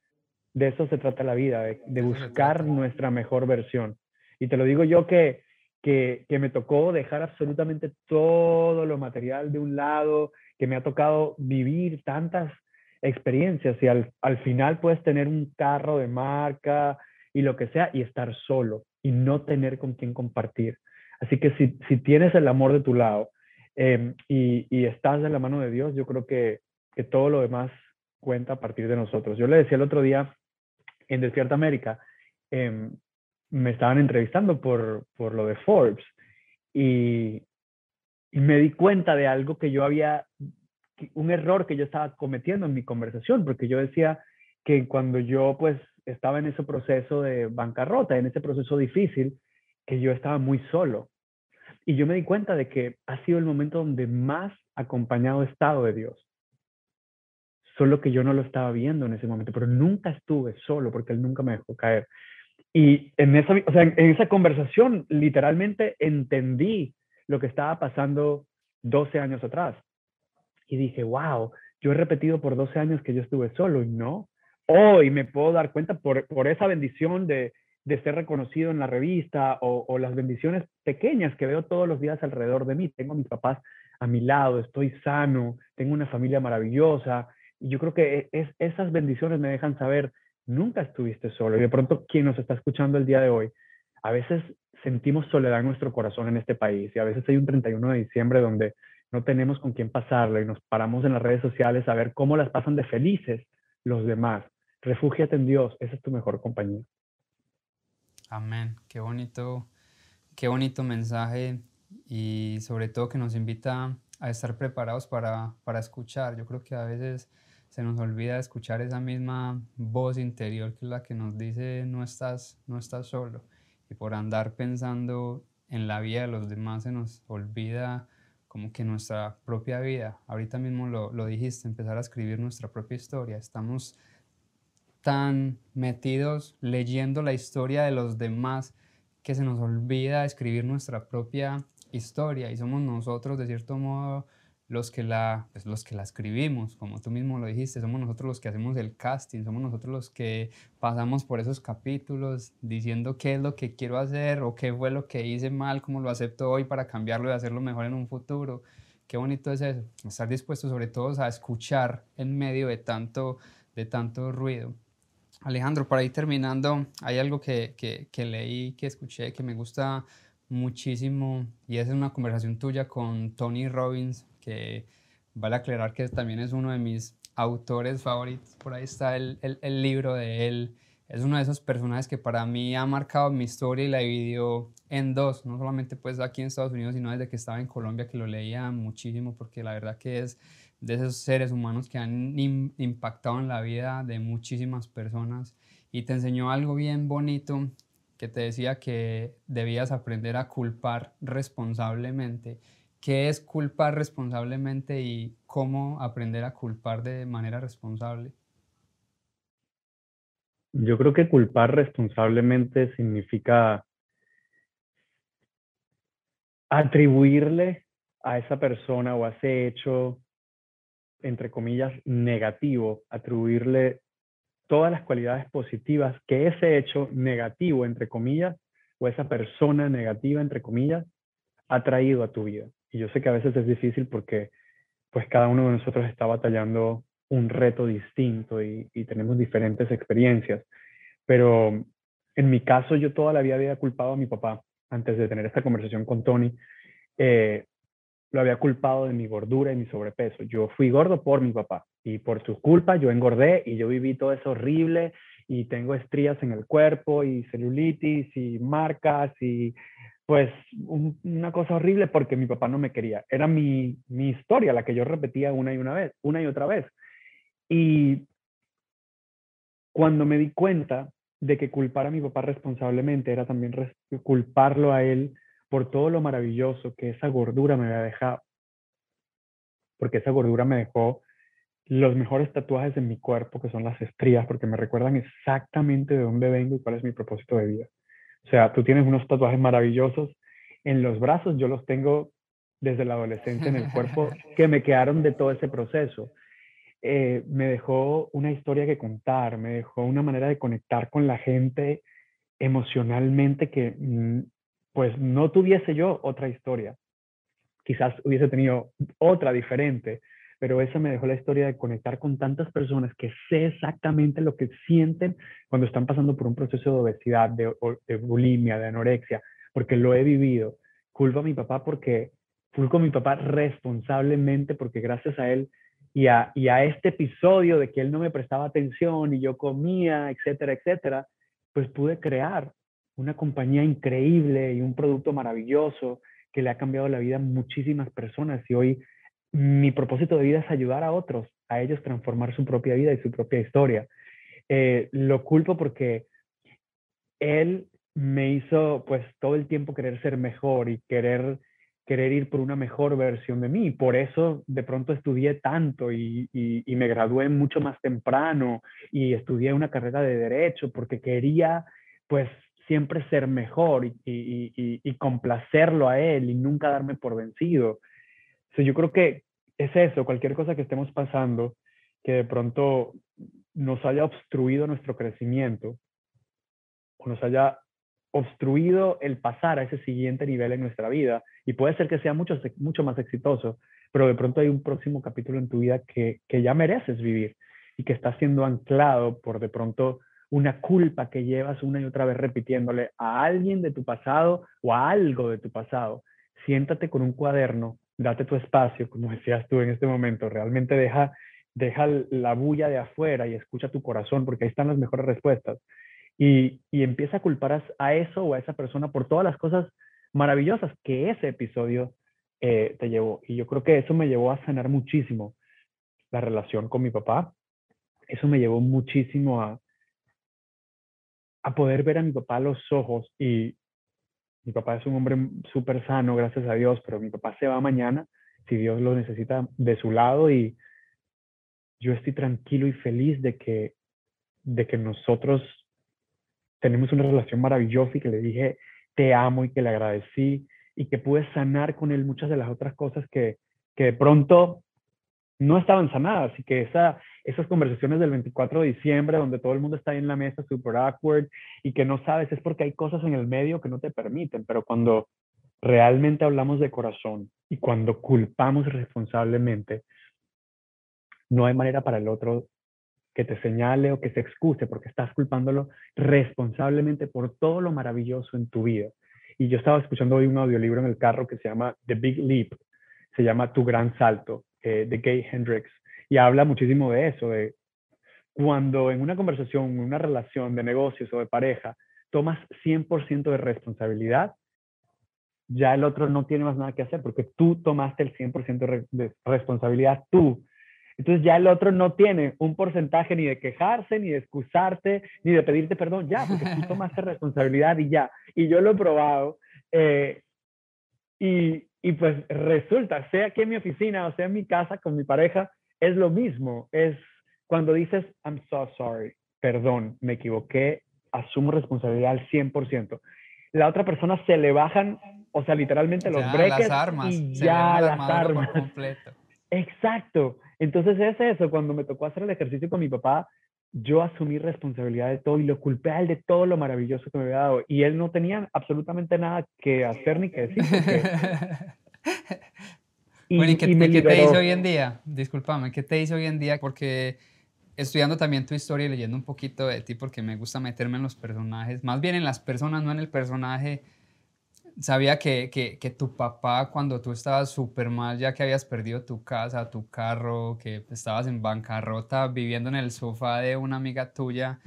de eso se trata la vida, de, buscar nuestra mejor versión. Y te lo digo yo que, que, que, me tocó dejar absolutamente todo lo material de un lado, que me ha tocado vivir tantas experiencias y al, al final puedes tener un carro de marca, y lo que sea y estar solo y no tener con quién compartir. Así que si, si tienes el amor de tu lado em, y, y, estás de la mano de Dios, yo creo que, que todo lo demás cuenta a partir de nosotros. Yo le decía el otro día en Despierta América, em, me estaban entrevistando por, por lo de Forbes y, y me di cuenta de algo que yo había, un error que yo estaba cometiendo en mi conversación, porque yo decía que cuando yo pues estaba en ese proceso de bancarrota, en ese proceso difícil, que yo estaba muy solo. Y yo me di cuenta de que ha sido el momento donde más acompañado he estado de Dios. Solo que yo no lo estaba viendo en ese momento, pero nunca estuve solo porque Él nunca me dejó caer. Y en esa, o sea, en esa conversación literalmente entendí lo que estaba pasando 12 años atrás. Y dije, wow, yo he repetido por 12 años que yo estuve solo y no, hoy me puedo dar cuenta por, por esa bendición de, de, ser reconocido en la revista o, las bendiciones pequeñas que veo todos los días alrededor de mí. Tengo a mis papás a mi lado, estoy sano, tengo una familia maravillosa. Y yo creo que es, esas bendiciones me dejan saber, nunca estuviste solo. Y de pronto, quien nos está escuchando el día de hoy, a veces sentimos soledad en nuestro corazón en este país. Y a veces hay un 31 de diciembre donde no tenemos con quién pasarlo y nos paramos en las redes sociales a ver cómo las pasan de felices los demás. Refúgiate en Dios, esa es tu mejor compañía. Amén. Qué bonito, qué bonito mensaje y sobre todo que nos invita a estar preparados para, para escuchar. Yo creo que a veces se nos olvida escuchar esa misma voz interior que es la que nos dice no estás, no estás solo. Y por andar pensando en la vida de los demás se nos olvida como que nuestra propia vida. Ahorita mismo lo, lo dijiste, empezar a escribir nuestra propia historia. Estamos tan metidos leyendo la historia de los demás que se nos olvida escribir nuestra propia historia y somos nosotros de cierto modo los que la pues, los que la escribimos como tú mismo lo dijiste somos nosotros los que hacemos el casting somos nosotros los que pasamos por esos capítulos diciendo qué es lo que quiero hacer o qué fue lo que hice mal cómo lo acepto hoy para cambiarlo y hacerlo mejor en un futuro. Qué bonito es eso estar dispuestos sobre todo a escuchar en medio de tanto de tanto ruido Alejandro, para ir terminando, hay algo que, que, leí, que escuché, que me gusta muchísimo y es una conversación tuya con Tony Robbins, que vale aclarar que también es uno de mis autores favoritos. Por ahí está el, el, el libro de él. Es uno de esos personajes que para mí ha marcado mi historia y la dividió en dos, no solamente pues aquí en Estados Unidos, sino desde que estaba en Colombia, que lo leía muchísimo, porque la verdad que es de esos seres humanos que han impactado en la vida de muchísimas personas y te enseñó algo bien bonito que te decía que debías aprender a culpar responsablemente. ¿Qué es culpar responsablemente y cómo aprender a culpar de manera responsable? Yo creo que culpar responsablemente significa atribuirle a esa persona o a ese hecho entre comillas, negativo, atribuirle todas las cualidades positivas que ese hecho negativo, entre comillas, o esa persona negativa, entre comillas, ha traído a tu vida. Y yo sé que a veces es difícil porque pues cada uno de nosotros está batallando un reto distinto y, tenemos diferentes experiencias. Pero en mi caso, yo toda la vida había culpado a mi papá antes de tener esta conversación con Tony. Eh, lo había culpado de mi gordura y mi sobrepeso. Yo fui gordo por mi papá y por su culpa yo engordé y yo viví todo eso horrible y tengo estrías en el cuerpo y celulitis y marcas y pues una cosa horrible porque mi papá no me quería. Era mi, mi historia la que yo repetía una y una vez, una y otra vez. Y cuando me di cuenta de que culpar a mi papá responsablemente era también culparlo a él por todo lo maravilloso que esa gordura me había dejado. Porque esa gordura me dejó los mejores tatuajes en mi cuerpo, que son las estrías, porque me recuerdan exactamente de dónde vengo y cuál es mi propósito de vida. O sea, tú tienes unos tatuajes maravillosos en los brazos, yo los tengo desde la adolescencia en el cuerpo, que me quedaron de todo ese proceso. Eh, me dejó una historia que contar, me dejó una manera de conectar con la gente emocionalmente que mm, pues no tuviese yo otra historia. Quizás hubiese tenido otra diferente, pero esa me dejó la historia de conectar con tantas personas que sé exactamente lo que sienten cuando están pasando por un proceso de obesidad, de, de bulimia, de anorexia, porque lo he vivido. Culpo a mi papá porque, culpo a mi papá responsablemente porque gracias a él y a, y a este episodio de que él no me prestaba atención y yo comía, etcétera, etcétera, pues pude crear una compañía increíble y un producto maravilloso que le ha cambiado la vida a muchísimas personas y hoy mi propósito de vida es ayudar a otros, a ellos transformar su propia vida y su propia historia. Eh, lo culpo porque él me hizo pues todo el tiempo querer ser mejor y querer querer ir por una mejor versión de mí. Por eso de pronto estudié tanto y, me gradué mucho más temprano y estudié una carrera de derecho porque quería pues siempre ser mejor y, complacerlo a él y nunca darme por vencido. yo creo que es eso, cualquier cosa que estemos pasando que de pronto nos haya obstruido nuestro crecimiento o nos haya obstruido el pasar a ese siguiente nivel en nuestra vida y puede ser que sea mucho, mucho más exitoso, pero de pronto hay un próximo capítulo en tu vida que ya mereces vivir y que está siendo anclado por de pronto una culpa que llevas una y otra vez repitiéndole a alguien de tu pasado o a algo de tu pasado. Siéntate con un cuaderno, date tu espacio, como decías tú en este momento, realmente deja, deja la bulla de afuera y escucha tu corazón, porque ahí están las mejores respuestas y, empieza a culpar a eso o a esa persona por todas las cosas maravillosas que ese episodio eh, te llevó. Y yo creo que eso me llevó a sanar muchísimo la relación con mi papá. Eso me llevó muchísimo a, a poder ver a mi papá los ojos y mi papá es un hombre súper sano, gracias a Dios, pero mi papá se va mañana si Dios lo necesita de su lado y yo estoy tranquilo y feliz de que, de que nosotros tenemos una relación maravillosa y que le dije te amo y que le agradecí y que pude sanar con él muchas de las otras cosas que, que de pronto no estaban sanadas y que esa, esas conversaciones del 24 de diciembre donde todo el mundo está ahí en la mesa super awkward y que no sabes es porque hay cosas en el medio que no te permiten, pero cuando realmente hablamos de corazón y cuando culpamos responsablemente, no hay manera para el otro que te señale o que se excuse porque estás culpándolo responsablemente por todo lo maravilloso en tu vida. Y yo estaba escuchando hoy un audiolibro en el carro que se llama The Big Leap, se llama Tu Gran Salto, eh, de Gay Hendricks, y habla muchísimo de eso, de cuando en una conversación, en una relación de negocios o de pareja, tomas 100% de responsabilidad, ya el otro no tiene más nada que hacer porque tú tomaste el 100% de responsabilidad tú entonces ya el otro no tiene un porcentaje ni de quejarse, ni de excusarte, ni de pedirte perdón, ya, porque tú tomaste responsabilidad y ya. Y yo lo he probado. Eh, y, y, pues resulta, sea aquí en mi oficina o sea en mi casa con mi pareja, es lo mismo. Es cuando dices, I'm so sorry, perdón, me equivoqué, asumo responsabilidad al 100%. La otra persona se le bajan, o sea, literalmente los breques las armas, y ya las armas. Completo. Exacto. Entonces es eso, cuando me tocó hacer el ejercicio con mi papá, yo asumí responsabilidad de todo y lo culpé a él de todo lo maravilloso que me había dado. Y él no tenía absolutamente nada que hacer ni que decir. y, bueno, ¿y qué, ¿qué te dice hoy en día? Discúlpame, ¿qué te dice hoy en día? Porque estudiando también tu historia y leyendo un poquito de ti, porque me gusta meterme en los personajes, más bien en las personas, no en el personaje sabía que, que, que, tu papá, cuando tú estabas súper mal, ya que habías perdido tu casa, tu carro, que estabas en bancarrota, viviendo en el sofá de una amiga tuya,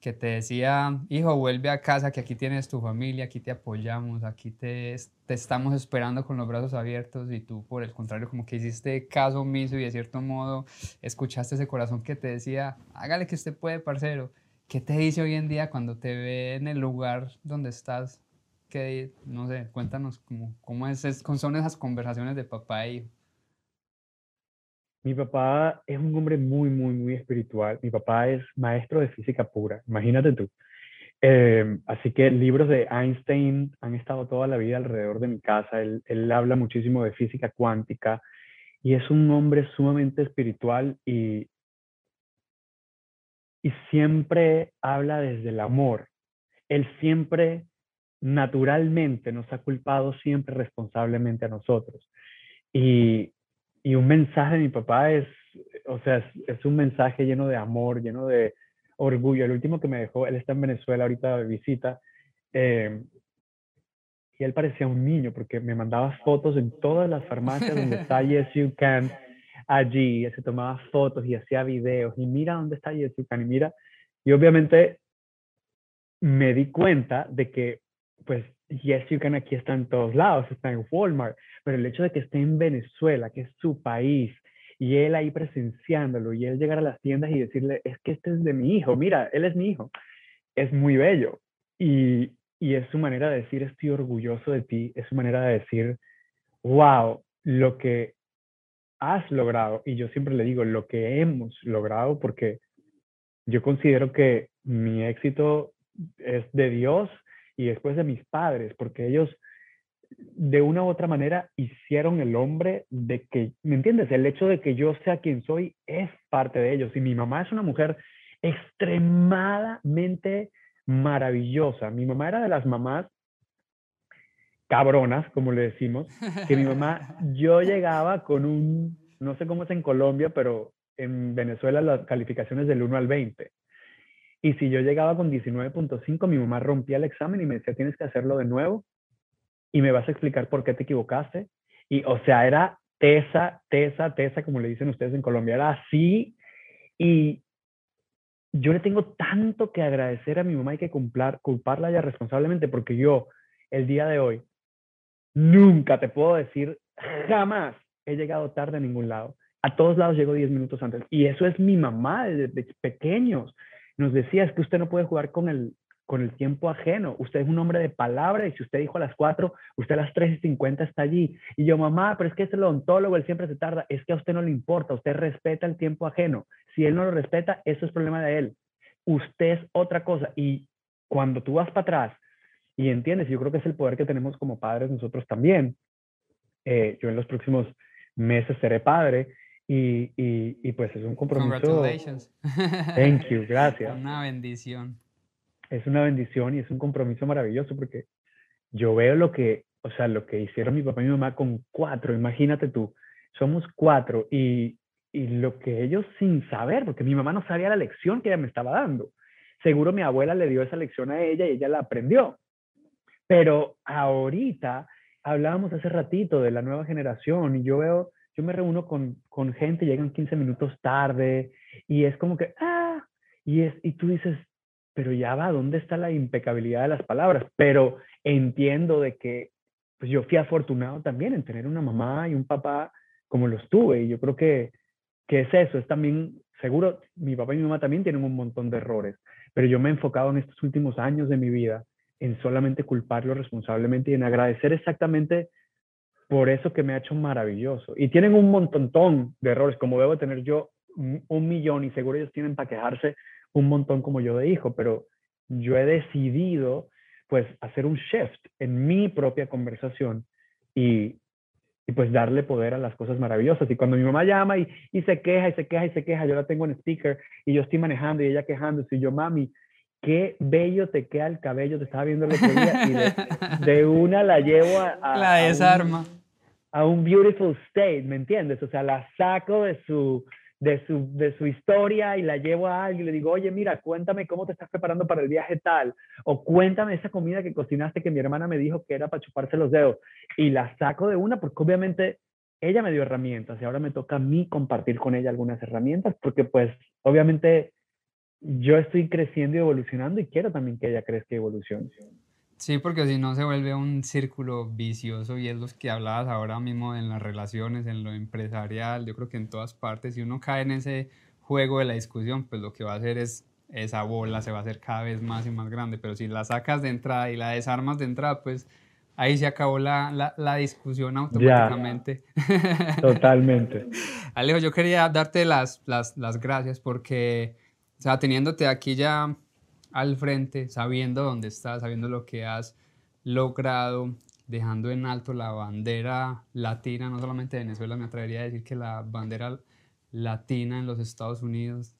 que te decía, hijo, vuelve a casa, que aquí tienes tu familia, aquí te apoyamos, aquí te, te estamos esperando con los brazos abiertos, y tú, por el contrario, como que hiciste caso omiso y de cierto modo escuchaste ese corazón que te decía, hágale que usted puede, parcero ¿qué te dice hoy en día cuando te ve en el lugar donde estás? Que, no sé, cuéntanos cómo, cómo es, son esas conversaciones de papá e. Mi papá es un hombre muy, muy, muy espiritual. Mi papá es maestro de física pura, imagínate tú. Em, así que libros de Einstein han estado toda la vida alrededor de mi casa. Él, él, habla muchísimo de física cuántica y es un hombre sumamente espiritual y, y siempre habla desde el amor. Él siempre, naturalmente, nos ha culpado siempre responsablemente a nosotros. Y, y un mensaje de mi papá es, o sea, es, un mensaje lleno de amor, lleno de orgullo. El último que me dejó, él está en Venezuela ahorita de visita, eh, y él parecía un niño porque me mandaba fotos en todas las farmacias donde está Yes You Can, allí, se tomaba fotos y hacía videos, y mira dónde está Yes You Can, y mira, y obviamente me di cuenta de que, pues, Yes You Can aquí está en todos lados, está en Walmart, pero el hecho de que esté en Venezuela, que es su país, y él ahí presenciándolo, y él llegar a las tiendas y decirle, es que este es de mi hijo, mira, él es mi hijo, es muy bello. Y, y es su manera de decir, estoy orgulloso de ti, es su manera de decir, wow, lo que has logrado, y yo siempre le digo, lo que hemos logrado, porque yo considero que mi éxito es de Dios y después de mis padres, porque ellos de una u otra manera hicieron el hombre de que, ¿me entiendes? El hecho de que yo sea quien soy es parte de ellos. Y mi mamá es una mujer extremadamente maravillosa. Mi mamá era de las mamás cabronas, como le decimos, que mi mamá, yo llegaba con un, no sé cómo es en Colombia, pero en Venezuela las calificaciones del 1 al 20. Y si yo llegaba con 19.5, mi mamá rompía el examen y me decía, tienes que hacerlo de nuevo y me vas a explicar por qué te equivocaste. Y, o sea, era tesa, tesa, tesa, como le dicen ustedes en Colombia, era así. Y yo le tengo tanto que agradecer a mi mamá y que culpar, culparla ya responsablemente, porque yo, el día de hoy, nunca te puedo decir, jamás he llegado tarde a ningún lado. A todos lados llego 10 minutos antes. Y eso es mi mamá desde pequeños. Nos decía, es que usted no puede jugar con el, con el tiempo ajeno. Usted es un hombre de palabra y si usted dijo a las 4, usted a las 3 y 50 está allí. Y yo, mamá, pero es que es el odontólogo, él siempre se tarda. Es que a usted no le importa, usted respeta el tiempo ajeno. Si él no lo respeta, eso es problema de él. Usted es otra cosa. Y cuando tú vas para atrás y entiendes, yo creo que es el poder que tenemos como padres nosotros también. Eh, yo en los próximos meses seré padre y, y, pues es un compromiso. Congratulations. Thank you, gracias. Una bendición. Es una bendición y es un compromiso maravilloso porque yo veo lo que, o sea, lo que hicieron mi papá y mi mamá con cuatro, imagínate tú, somos cuatro y, y lo que ellos sin saber, porque mi mamá no sabía la lección que ella me estaba dando. Seguro mi abuela le dio esa lección a ella y ella la aprendió. Pero ahorita hablábamos hace ratito de la nueva generación y yo veo yo me reúno con, con gente, llegan 15 minutos tarde y es como que, ah, y, es, y tú dices, pero ya va, ¿dónde está la impecabilidad de las palabras? Pero entiendo de que pues yo fui afortunado también en tener una mamá y un papá como los tuve y yo creo que, que es eso, es también, seguro, mi papá y mi mamá también tienen un montón de errores, pero yo me he enfocado en estos últimos años de mi vida en solamente culparlo responsablemente y en agradecer exactamente por eso que me ha hecho maravilloso. Y tienen un montón de errores, como debo tener yo un millón y seguro ellos tienen para quejarse un montón como yo de hijo, pero yo he decidido pues hacer un shift en mi propia conversación y, y pues darle poder a las cosas maravillosas. Y cuando mi mamá llama y, y, se queja y se queja y se queja, yo la tengo en speaker y yo estoy manejando y ella quejándose y yo, mami, qué bello te queda el cabello, te estaba viendo el otro día y de, una la llevo a... la desarma. A un, beautiful state, ¿me entiendes? O sea, la saco de su, de su, de su historia y la llevo a alguien y le digo, oye, mira, cuéntame cómo te estás preparando para el viaje tal, o cuéntame esa comida que cocinaste que mi hermana me dijo que era para chuparse los dedos, y la saco de una porque obviamente ella me dio herramientas y ahora me toca a mí compartir con ella algunas herramientas porque pues obviamente yo estoy creciendo y evolucionando y quiero también que ella crezca y evolucione. Sí, porque si no se vuelve un círculo vicioso y es lo que hablabas ahora mismo en las relaciones, en lo empresarial, yo creo que en todas partes, si uno cae en ese juego de la discusión, pues lo que va a hacer es esa bola se va a hacer cada vez más y más grande, pero si la sacas de entrada y la desarmas de entrada, pues ahí se acabó la, la, discusión automáticamente. totalmente. Alejo, yo quería darte las, las, las gracias porque, sea, teniéndote aquí ya al frente, sabiendo dónde estás, sabiendo lo que has logrado, dejando en alto la bandera latina, no solamente de Venezuela, me atrevería a decir que la bandera latina en los Estados Unidos.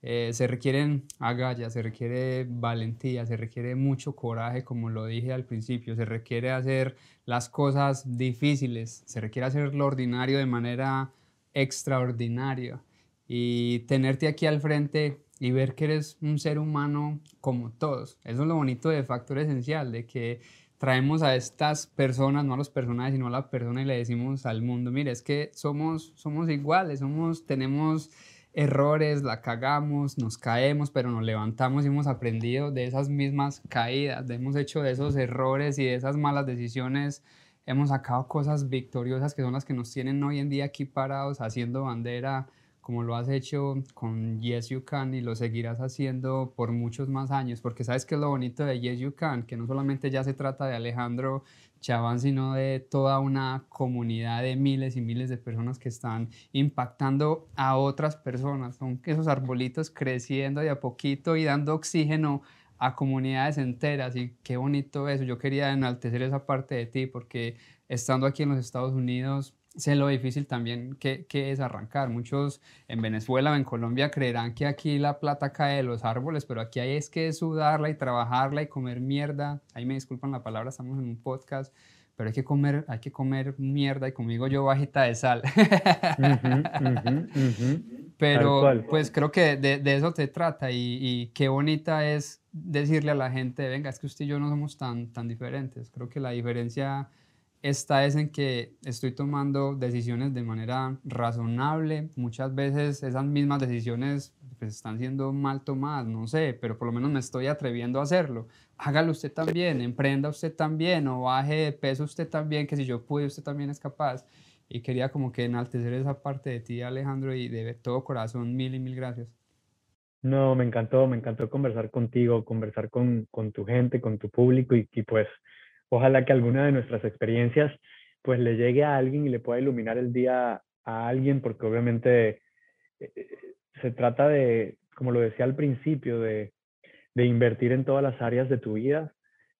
Eh, se requieren agallas, se requiere valentía, se requiere mucho coraje, como lo dije al principio, se requiere hacer las cosas difíciles, se requiere hacer lo ordinario de manera extraordinaria y tenerte aquí al frente y ver que eres un ser humano como todos. Eso es lo bonito de Factor Esencial, de que traemos a estas personas, no a los personajes, sino a la persona y le decimos al mundo, mire, es que somos, somos iguales, somos, tenemos errores, la cagamos, nos caemos, pero nos levantamos y hemos aprendido de esas mismas caídas, hemos hecho de esos errores y de esas malas decisiones, hemos sacado cosas victoriosas que son las que nos tienen hoy en día aquí parados haciendo bandera como lo has hecho con Yes You Can y lo seguirás haciendo por muchos más años, porque sabes que lo bonito de Yes You Can, que no solamente ya se trata de Alejandro Chaván, sino de toda una comunidad de miles y miles de personas que están impactando a otras personas. Son esos arbolitos creciendo de a poquito y dando oxígeno a comunidades enteras y qué bonito eso. Yo quería enaltecer esa parte de ti porque estando aquí en los Estados Unidos sé lo difícil también que, es arrancar. Muchos en Venezuela o en Colombia creerán que aquí la plata cae de los árboles, pero aquí hay es que sudarla y trabajarla y comer mierda. Ahí me disculpan la palabra, estamos en un podcast, pero hay que comer, hay que comer mierda y conmigo yo bajita de sal. pero pues creo que de, eso te trata y, y, qué bonita es decirle a la gente, venga, es que usted y yo no somos tan, tan diferentes. Creo que la diferencia esta es en que estoy tomando decisiones de manera razonable. Muchas veces esas mismas decisiones pues, están siendo mal tomadas, no sé, pero por lo menos me estoy atreviendo a hacerlo. Hágalo usted también, emprenda usted también o baje de peso usted también, que si yo pude, usted también es capaz. Y quería como que enaltecer esa parte de ti, Alejandro, y de todo corazón, mil y mil gracias. No, me encantó, me encantó conversar contigo, conversar con, con tu gente, con tu público y, y pues Ojalá que alguna de nuestras experiencias pues le llegue a alguien y le pueda iluminar el día a alguien, porque obviamente eh, eh, se trata de, como lo decía al principio, de, invertir en todas las áreas de tu vida,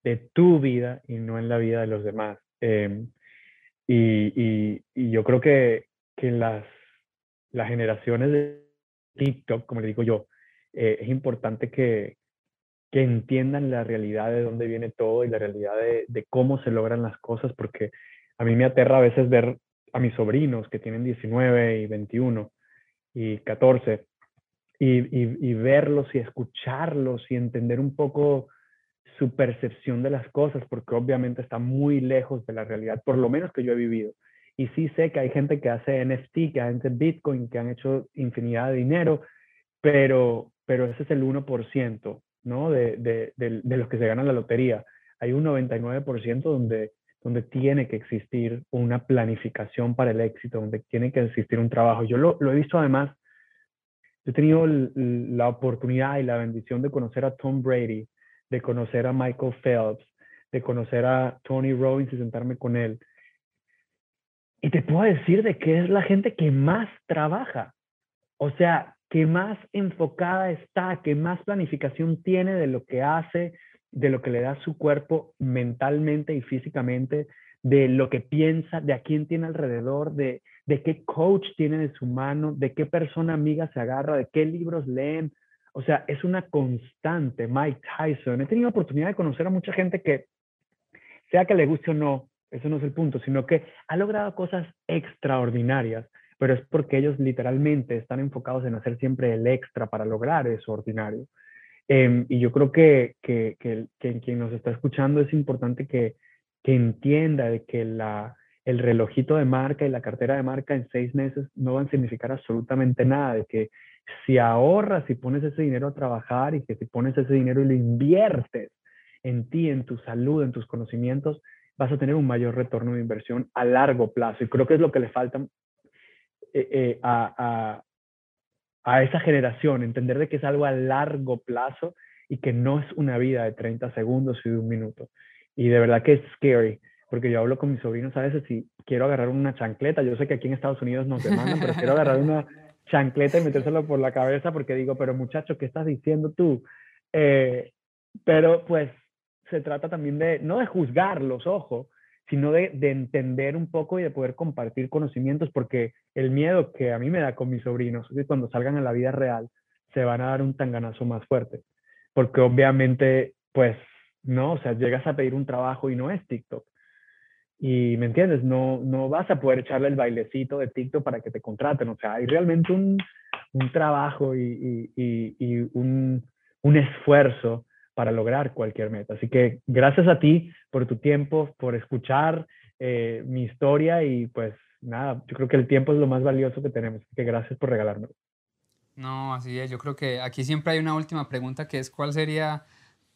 de tu vida y no en la vida de los demás. Em, y, yo creo que, que las, las generaciones de TikTok, como le digo yo, eh, es importante que, que entiendan la realidad de dónde viene todo y la realidad de, cómo se logran las cosas, porque a mí me aterra a veces ver a mis sobrinos que tienen 19 y 21 y 14 y, verlos y escucharlos y entender un poco su percepción de las cosas, porque obviamente está muy lejos de la realidad, por lo menos que yo he vivido. Y sí sé que hay gente que hace NFT, que hace Bitcoin, que han hecho infinidad de dinero, pero, pero ese es el 1%. ¿No? De, de, de, los que se ganan la lotería. Hay un 99% donde, donde tiene que existir una planificación para el éxito, donde tiene que existir un trabajo. Yo lo, lo he visto además, he tenido la oportunidad y la bendición de conocer a Tom Brady, de conocer a Michael Phelps, de conocer a Tony Robbins y sentarme con él. Y te puedo decir de que es la gente que más trabaja. O sea, que más enfocada está, que más planificación tiene de lo que hace, de lo que le da su cuerpo mentalmente y físicamente, de lo que piensa, de a quién tiene alrededor, de, de qué coach tiene de su mano, de qué persona amiga se agarra, de qué libros leen. O sea, es una constante. Mike Tyson. He tenido oportunidad de conocer a mucha gente que, sea que le guste o no, eso no es el punto, sino que ha logrado cosas extraordinarias pero es porque ellos literalmente están enfocados en hacer siempre el extra para lograr eso ordinario. Em, y yo creo que, que, que, que, quien nos está escuchando es importante que, entienda de que la, el relojito de marca y la cartera de marca en seis meses no van a significar absolutamente nada, de que si ahorras y pones ese dinero a trabajar y que si pones ese dinero y lo inviertes en ti, en tu salud, en tus conocimientos, vas a tener un mayor retorno de inversión a largo plazo. Y creo que es lo que le falta eh, eh, a, a esa generación, entender de que es algo a largo plazo y que no es una vida de 30 segundos y de un minuto. Y de verdad que es scary, porque yo hablo con mis sobrinos a veces y quiero agarrar una chancleta. Yo sé que aquí en Estados Unidos nos demandan, pero quiero agarrar una chancleta y metérselo por la cabeza porque digo, pero muchacho, ¿qué estás diciendo tú? Eh, pero pues se trata también de, no de juzgarlos, ojo, sino de, de, entender un poco y de poder compartir conocimientos, porque el miedo que a mí me da con mis sobrinos es que cuando salgan a la vida real se van a dar un tanganazo más fuerte, porque obviamente, pues, no, o sea, llegas a pedir un trabajo y no es TikTok. Y, ¿me entiendes? No, no vas a poder echarle el bailecito de TikTok para que te contraten, o sea, hay realmente un, un trabajo y, y, y un, un esfuerzo para lograr cualquier meta. Así que gracias a ti por tu tiempo, por escuchar eh, mi historia y pues nada, yo creo que el tiempo es lo más valioso que tenemos. Así que gracias por regalármelo. No, así es. Yo creo que aquí siempre hay una última pregunta que es cuál sería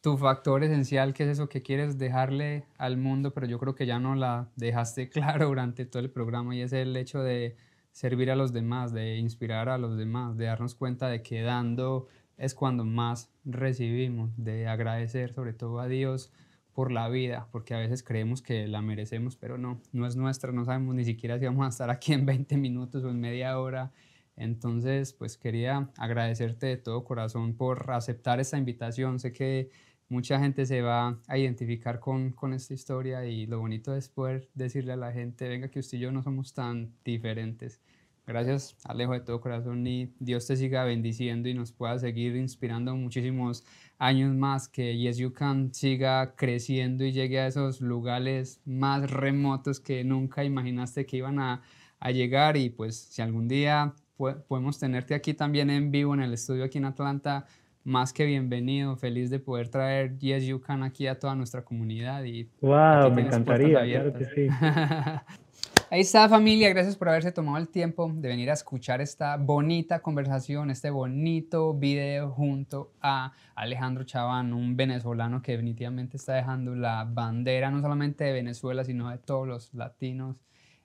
tu factor esencial, qué es eso que quieres dejarle al mundo, pero yo creo que ya no la dejaste claro durante todo el programa y es el hecho de servir a los demás, de inspirar a los demás, de darnos cuenta de que dando es cuando más recibimos, de agradecer sobre todo a Dios por la vida, porque a veces creemos que la merecemos, pero no, no es nuestra, no sabemos ni siquiera si vamos a estar aquí en 20 minutos o en media hora. Entonces, pues quería agradecerte de todo corazón por aceptar esta invitación. Sé que mucha gente se va a identificar con, con esta historia y lo bonito es poder decirle a la gente, venga, que usted y yo no somos tan diferentes. Gracias, Alejo, de todo corazón y Dios te siga bendiciendo y nos pueda seguir inspirando muchísimos años más, que Yes You Can siga creciendo y llegue a esos lugares más remotos que nunca imaginaste que iban a, a llegar. Y pues si algún día podemos tenerte aquí también en vivo en el estudio aquí en Atlanta, más que bienvenido, feliz de poder traer Yes You Can aquí a toda nuestra comunidad y wow, me encantaría, claro que sí. Ahí está familia, gracias por haberse tomado el tiempo de venir a escuchar esta bonita conversación, este bonito video junto a Alejandro Chaván, un venezolano que definitivamente está dejando la bandera no solamente de Venezuela, sino de todos los latinos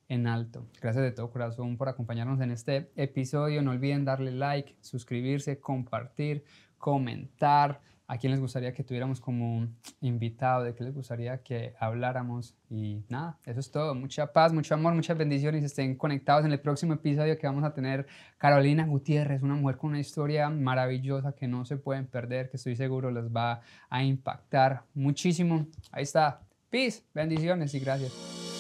en alto. Gracias de todo corazón por acompañarnos en este episodio. No olviden darle like, suscribirse, compartir, comentar a quién les gustaría que tuviéramos como invitado, de qué les gustaría que habláramos. Y nada, eso es todo. Mucha paz, mucho amor, muchas bendiciones. Estén conectados en el próximo episodio que vamos a tener Carolina Gutiérrez, una mujer con una historia maravillosa que no se pueden perder, que estoy seguro les va a impactar muchísimo. Ahí está. Peace, bendiciones y gracias.